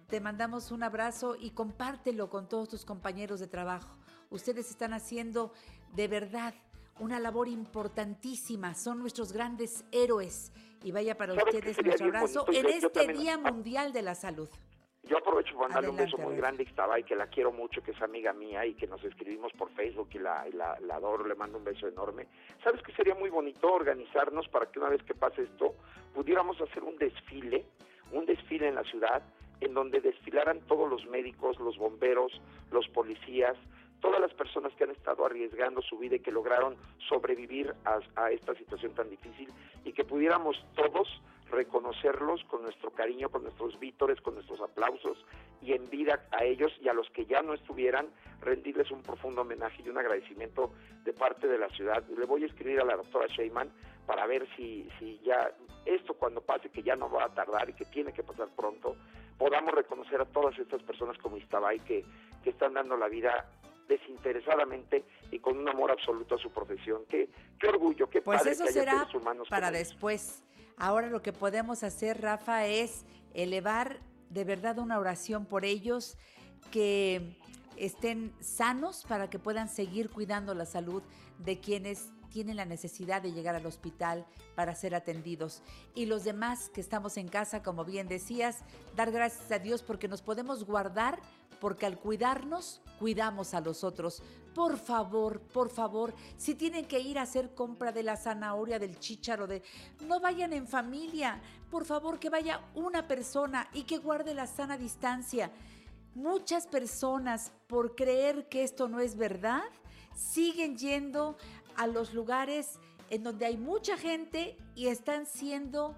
Te mandamos un abrazo y compártelo con todos tus compañeros de trabajo. Ustedes están haciendo de verdad una labor importantísima, son nuestros grandes héroes. Y vaya para ¿Sabes qué ustedes nuestro abrazo bonito? en Yo- este Día Mundial de la Salud. Yo aprovecho para mandarle un beso muy grande a Ixtabay, que la quiero mucho, que es amiga mía y que nos escribimos por Facebook y la, y la, la adoro, le mando un beso enorme. ¿Sabes que sería muy bonito organizarnos para que una vez que pase esto pudiéramos hacer un desfile, un desfile en la ciudad en donde desfilaran todos los médicos, los bomberos, los policías, todas las personas que han estado arriesgando su vida y que lograron sobrevivir a, esta situación tan difícil y que pudiéramos todos reconocerlos con nuestro cariño, con nuestros vítores, con nuestros aplausos y en vida a ellos y a los que ya no estuvieran, rendirles un profundo homenaje y un agradecimiento de parte de la ciudad. Le voy a escribir a la doctora Sheyman para ver si, si ya esto cuando pase, que ya no va a tardar y que tiene que pasar pronto, podamos reconocer a todas estas personas como Istabay que, que están dando la vida desinteresadamente y con un amor absoluto a su profesión. Qué, qué orgullo, qué Pues padre eso que haya será seres humanos para como después. Ahora lo que podemos hacer, Rafa, es elevar de verdad una oración por ellos que estén sanos para que puedan seguir cuidando la salud de quienes tienen la necesidad de llegar al hospital para ser atendidos. Y los demás que estamos en casa, como bien decías, dar gracias a Dios porque nos podemos guardar, porque al cuidarnos, cuidamos a los otros. Por favor, por favor, si tienen que ir a hacer compra de la zanahoria, del chícharo, de no vayan en familia. Por favor, que vaya una persona y que guarde la sana distancia. Muchas personas, por creer que esto no es verdad, siguen yendo a los lugares en donde hay mucha gente y están siendo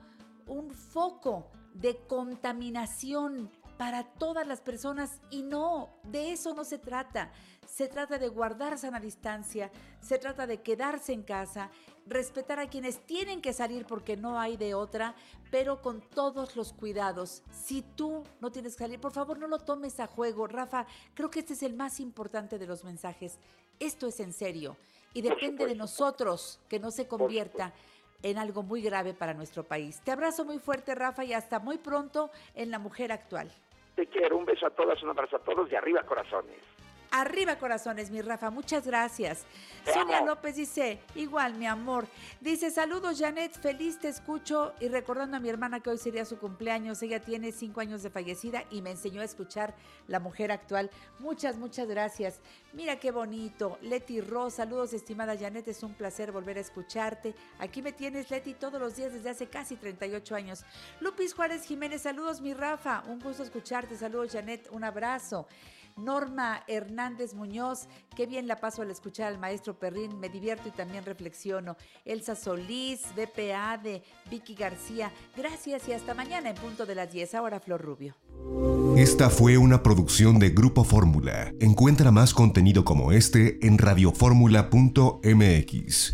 un foco de contaminación para todas las personas y no, de eso no se trata. Se trata de guardar sana distancia, se trata de quedarse en casa, respetar a quienes tienen que salir porque no hay de otra, pero con todos los cuidados. Si tú no tienes que salir, por favor no lo tomes a juego. Rafa, creo que este es el más importante de los mensajes. Esto es en serio y depende de nosotros que no se convierta en algo muy grave para nuestro país. Te abrazo muy fuerte, Rafa, y hasta muy pronto en La Mujer Actual. Te quiero, un beso a todas, un abrazo a todos y arriba corazones. Arriba corazones, mi Rafa, muchas gracias. Sonia. López dice, igual, mi amor. Dice, saludos, Janet, feliz te escucho. Y recordando a mi hermana que hoy sería su cumpleaños, ella tiene cinco años de fallecida y me enseñó a escuchar La Mujer Actual. Muchas, muchas gracias. Mira qué bonito. Leti Ross, saludos, estimada Janet, es un placer volver a escucharte. Aquí me tienes, Leti, todos los días desde hace casi 38 años. Lupis Juárez Jiménez, saludos, mi Rafa. Un gusto escucharte. Saludos, Janet, un abrazo. Norma Hernández Muñoz, qué bien la paso al escuchar al maestro Perrín, me divierto y también reflexiono. Elsa Solís, BPA de Vicky García, gracias y hasta mañana en punto de las 10. Ahora Flor Rubio. Esta fue una producción de Grupo Fórmula. Encuentra más contenido como este en radioformula.mx.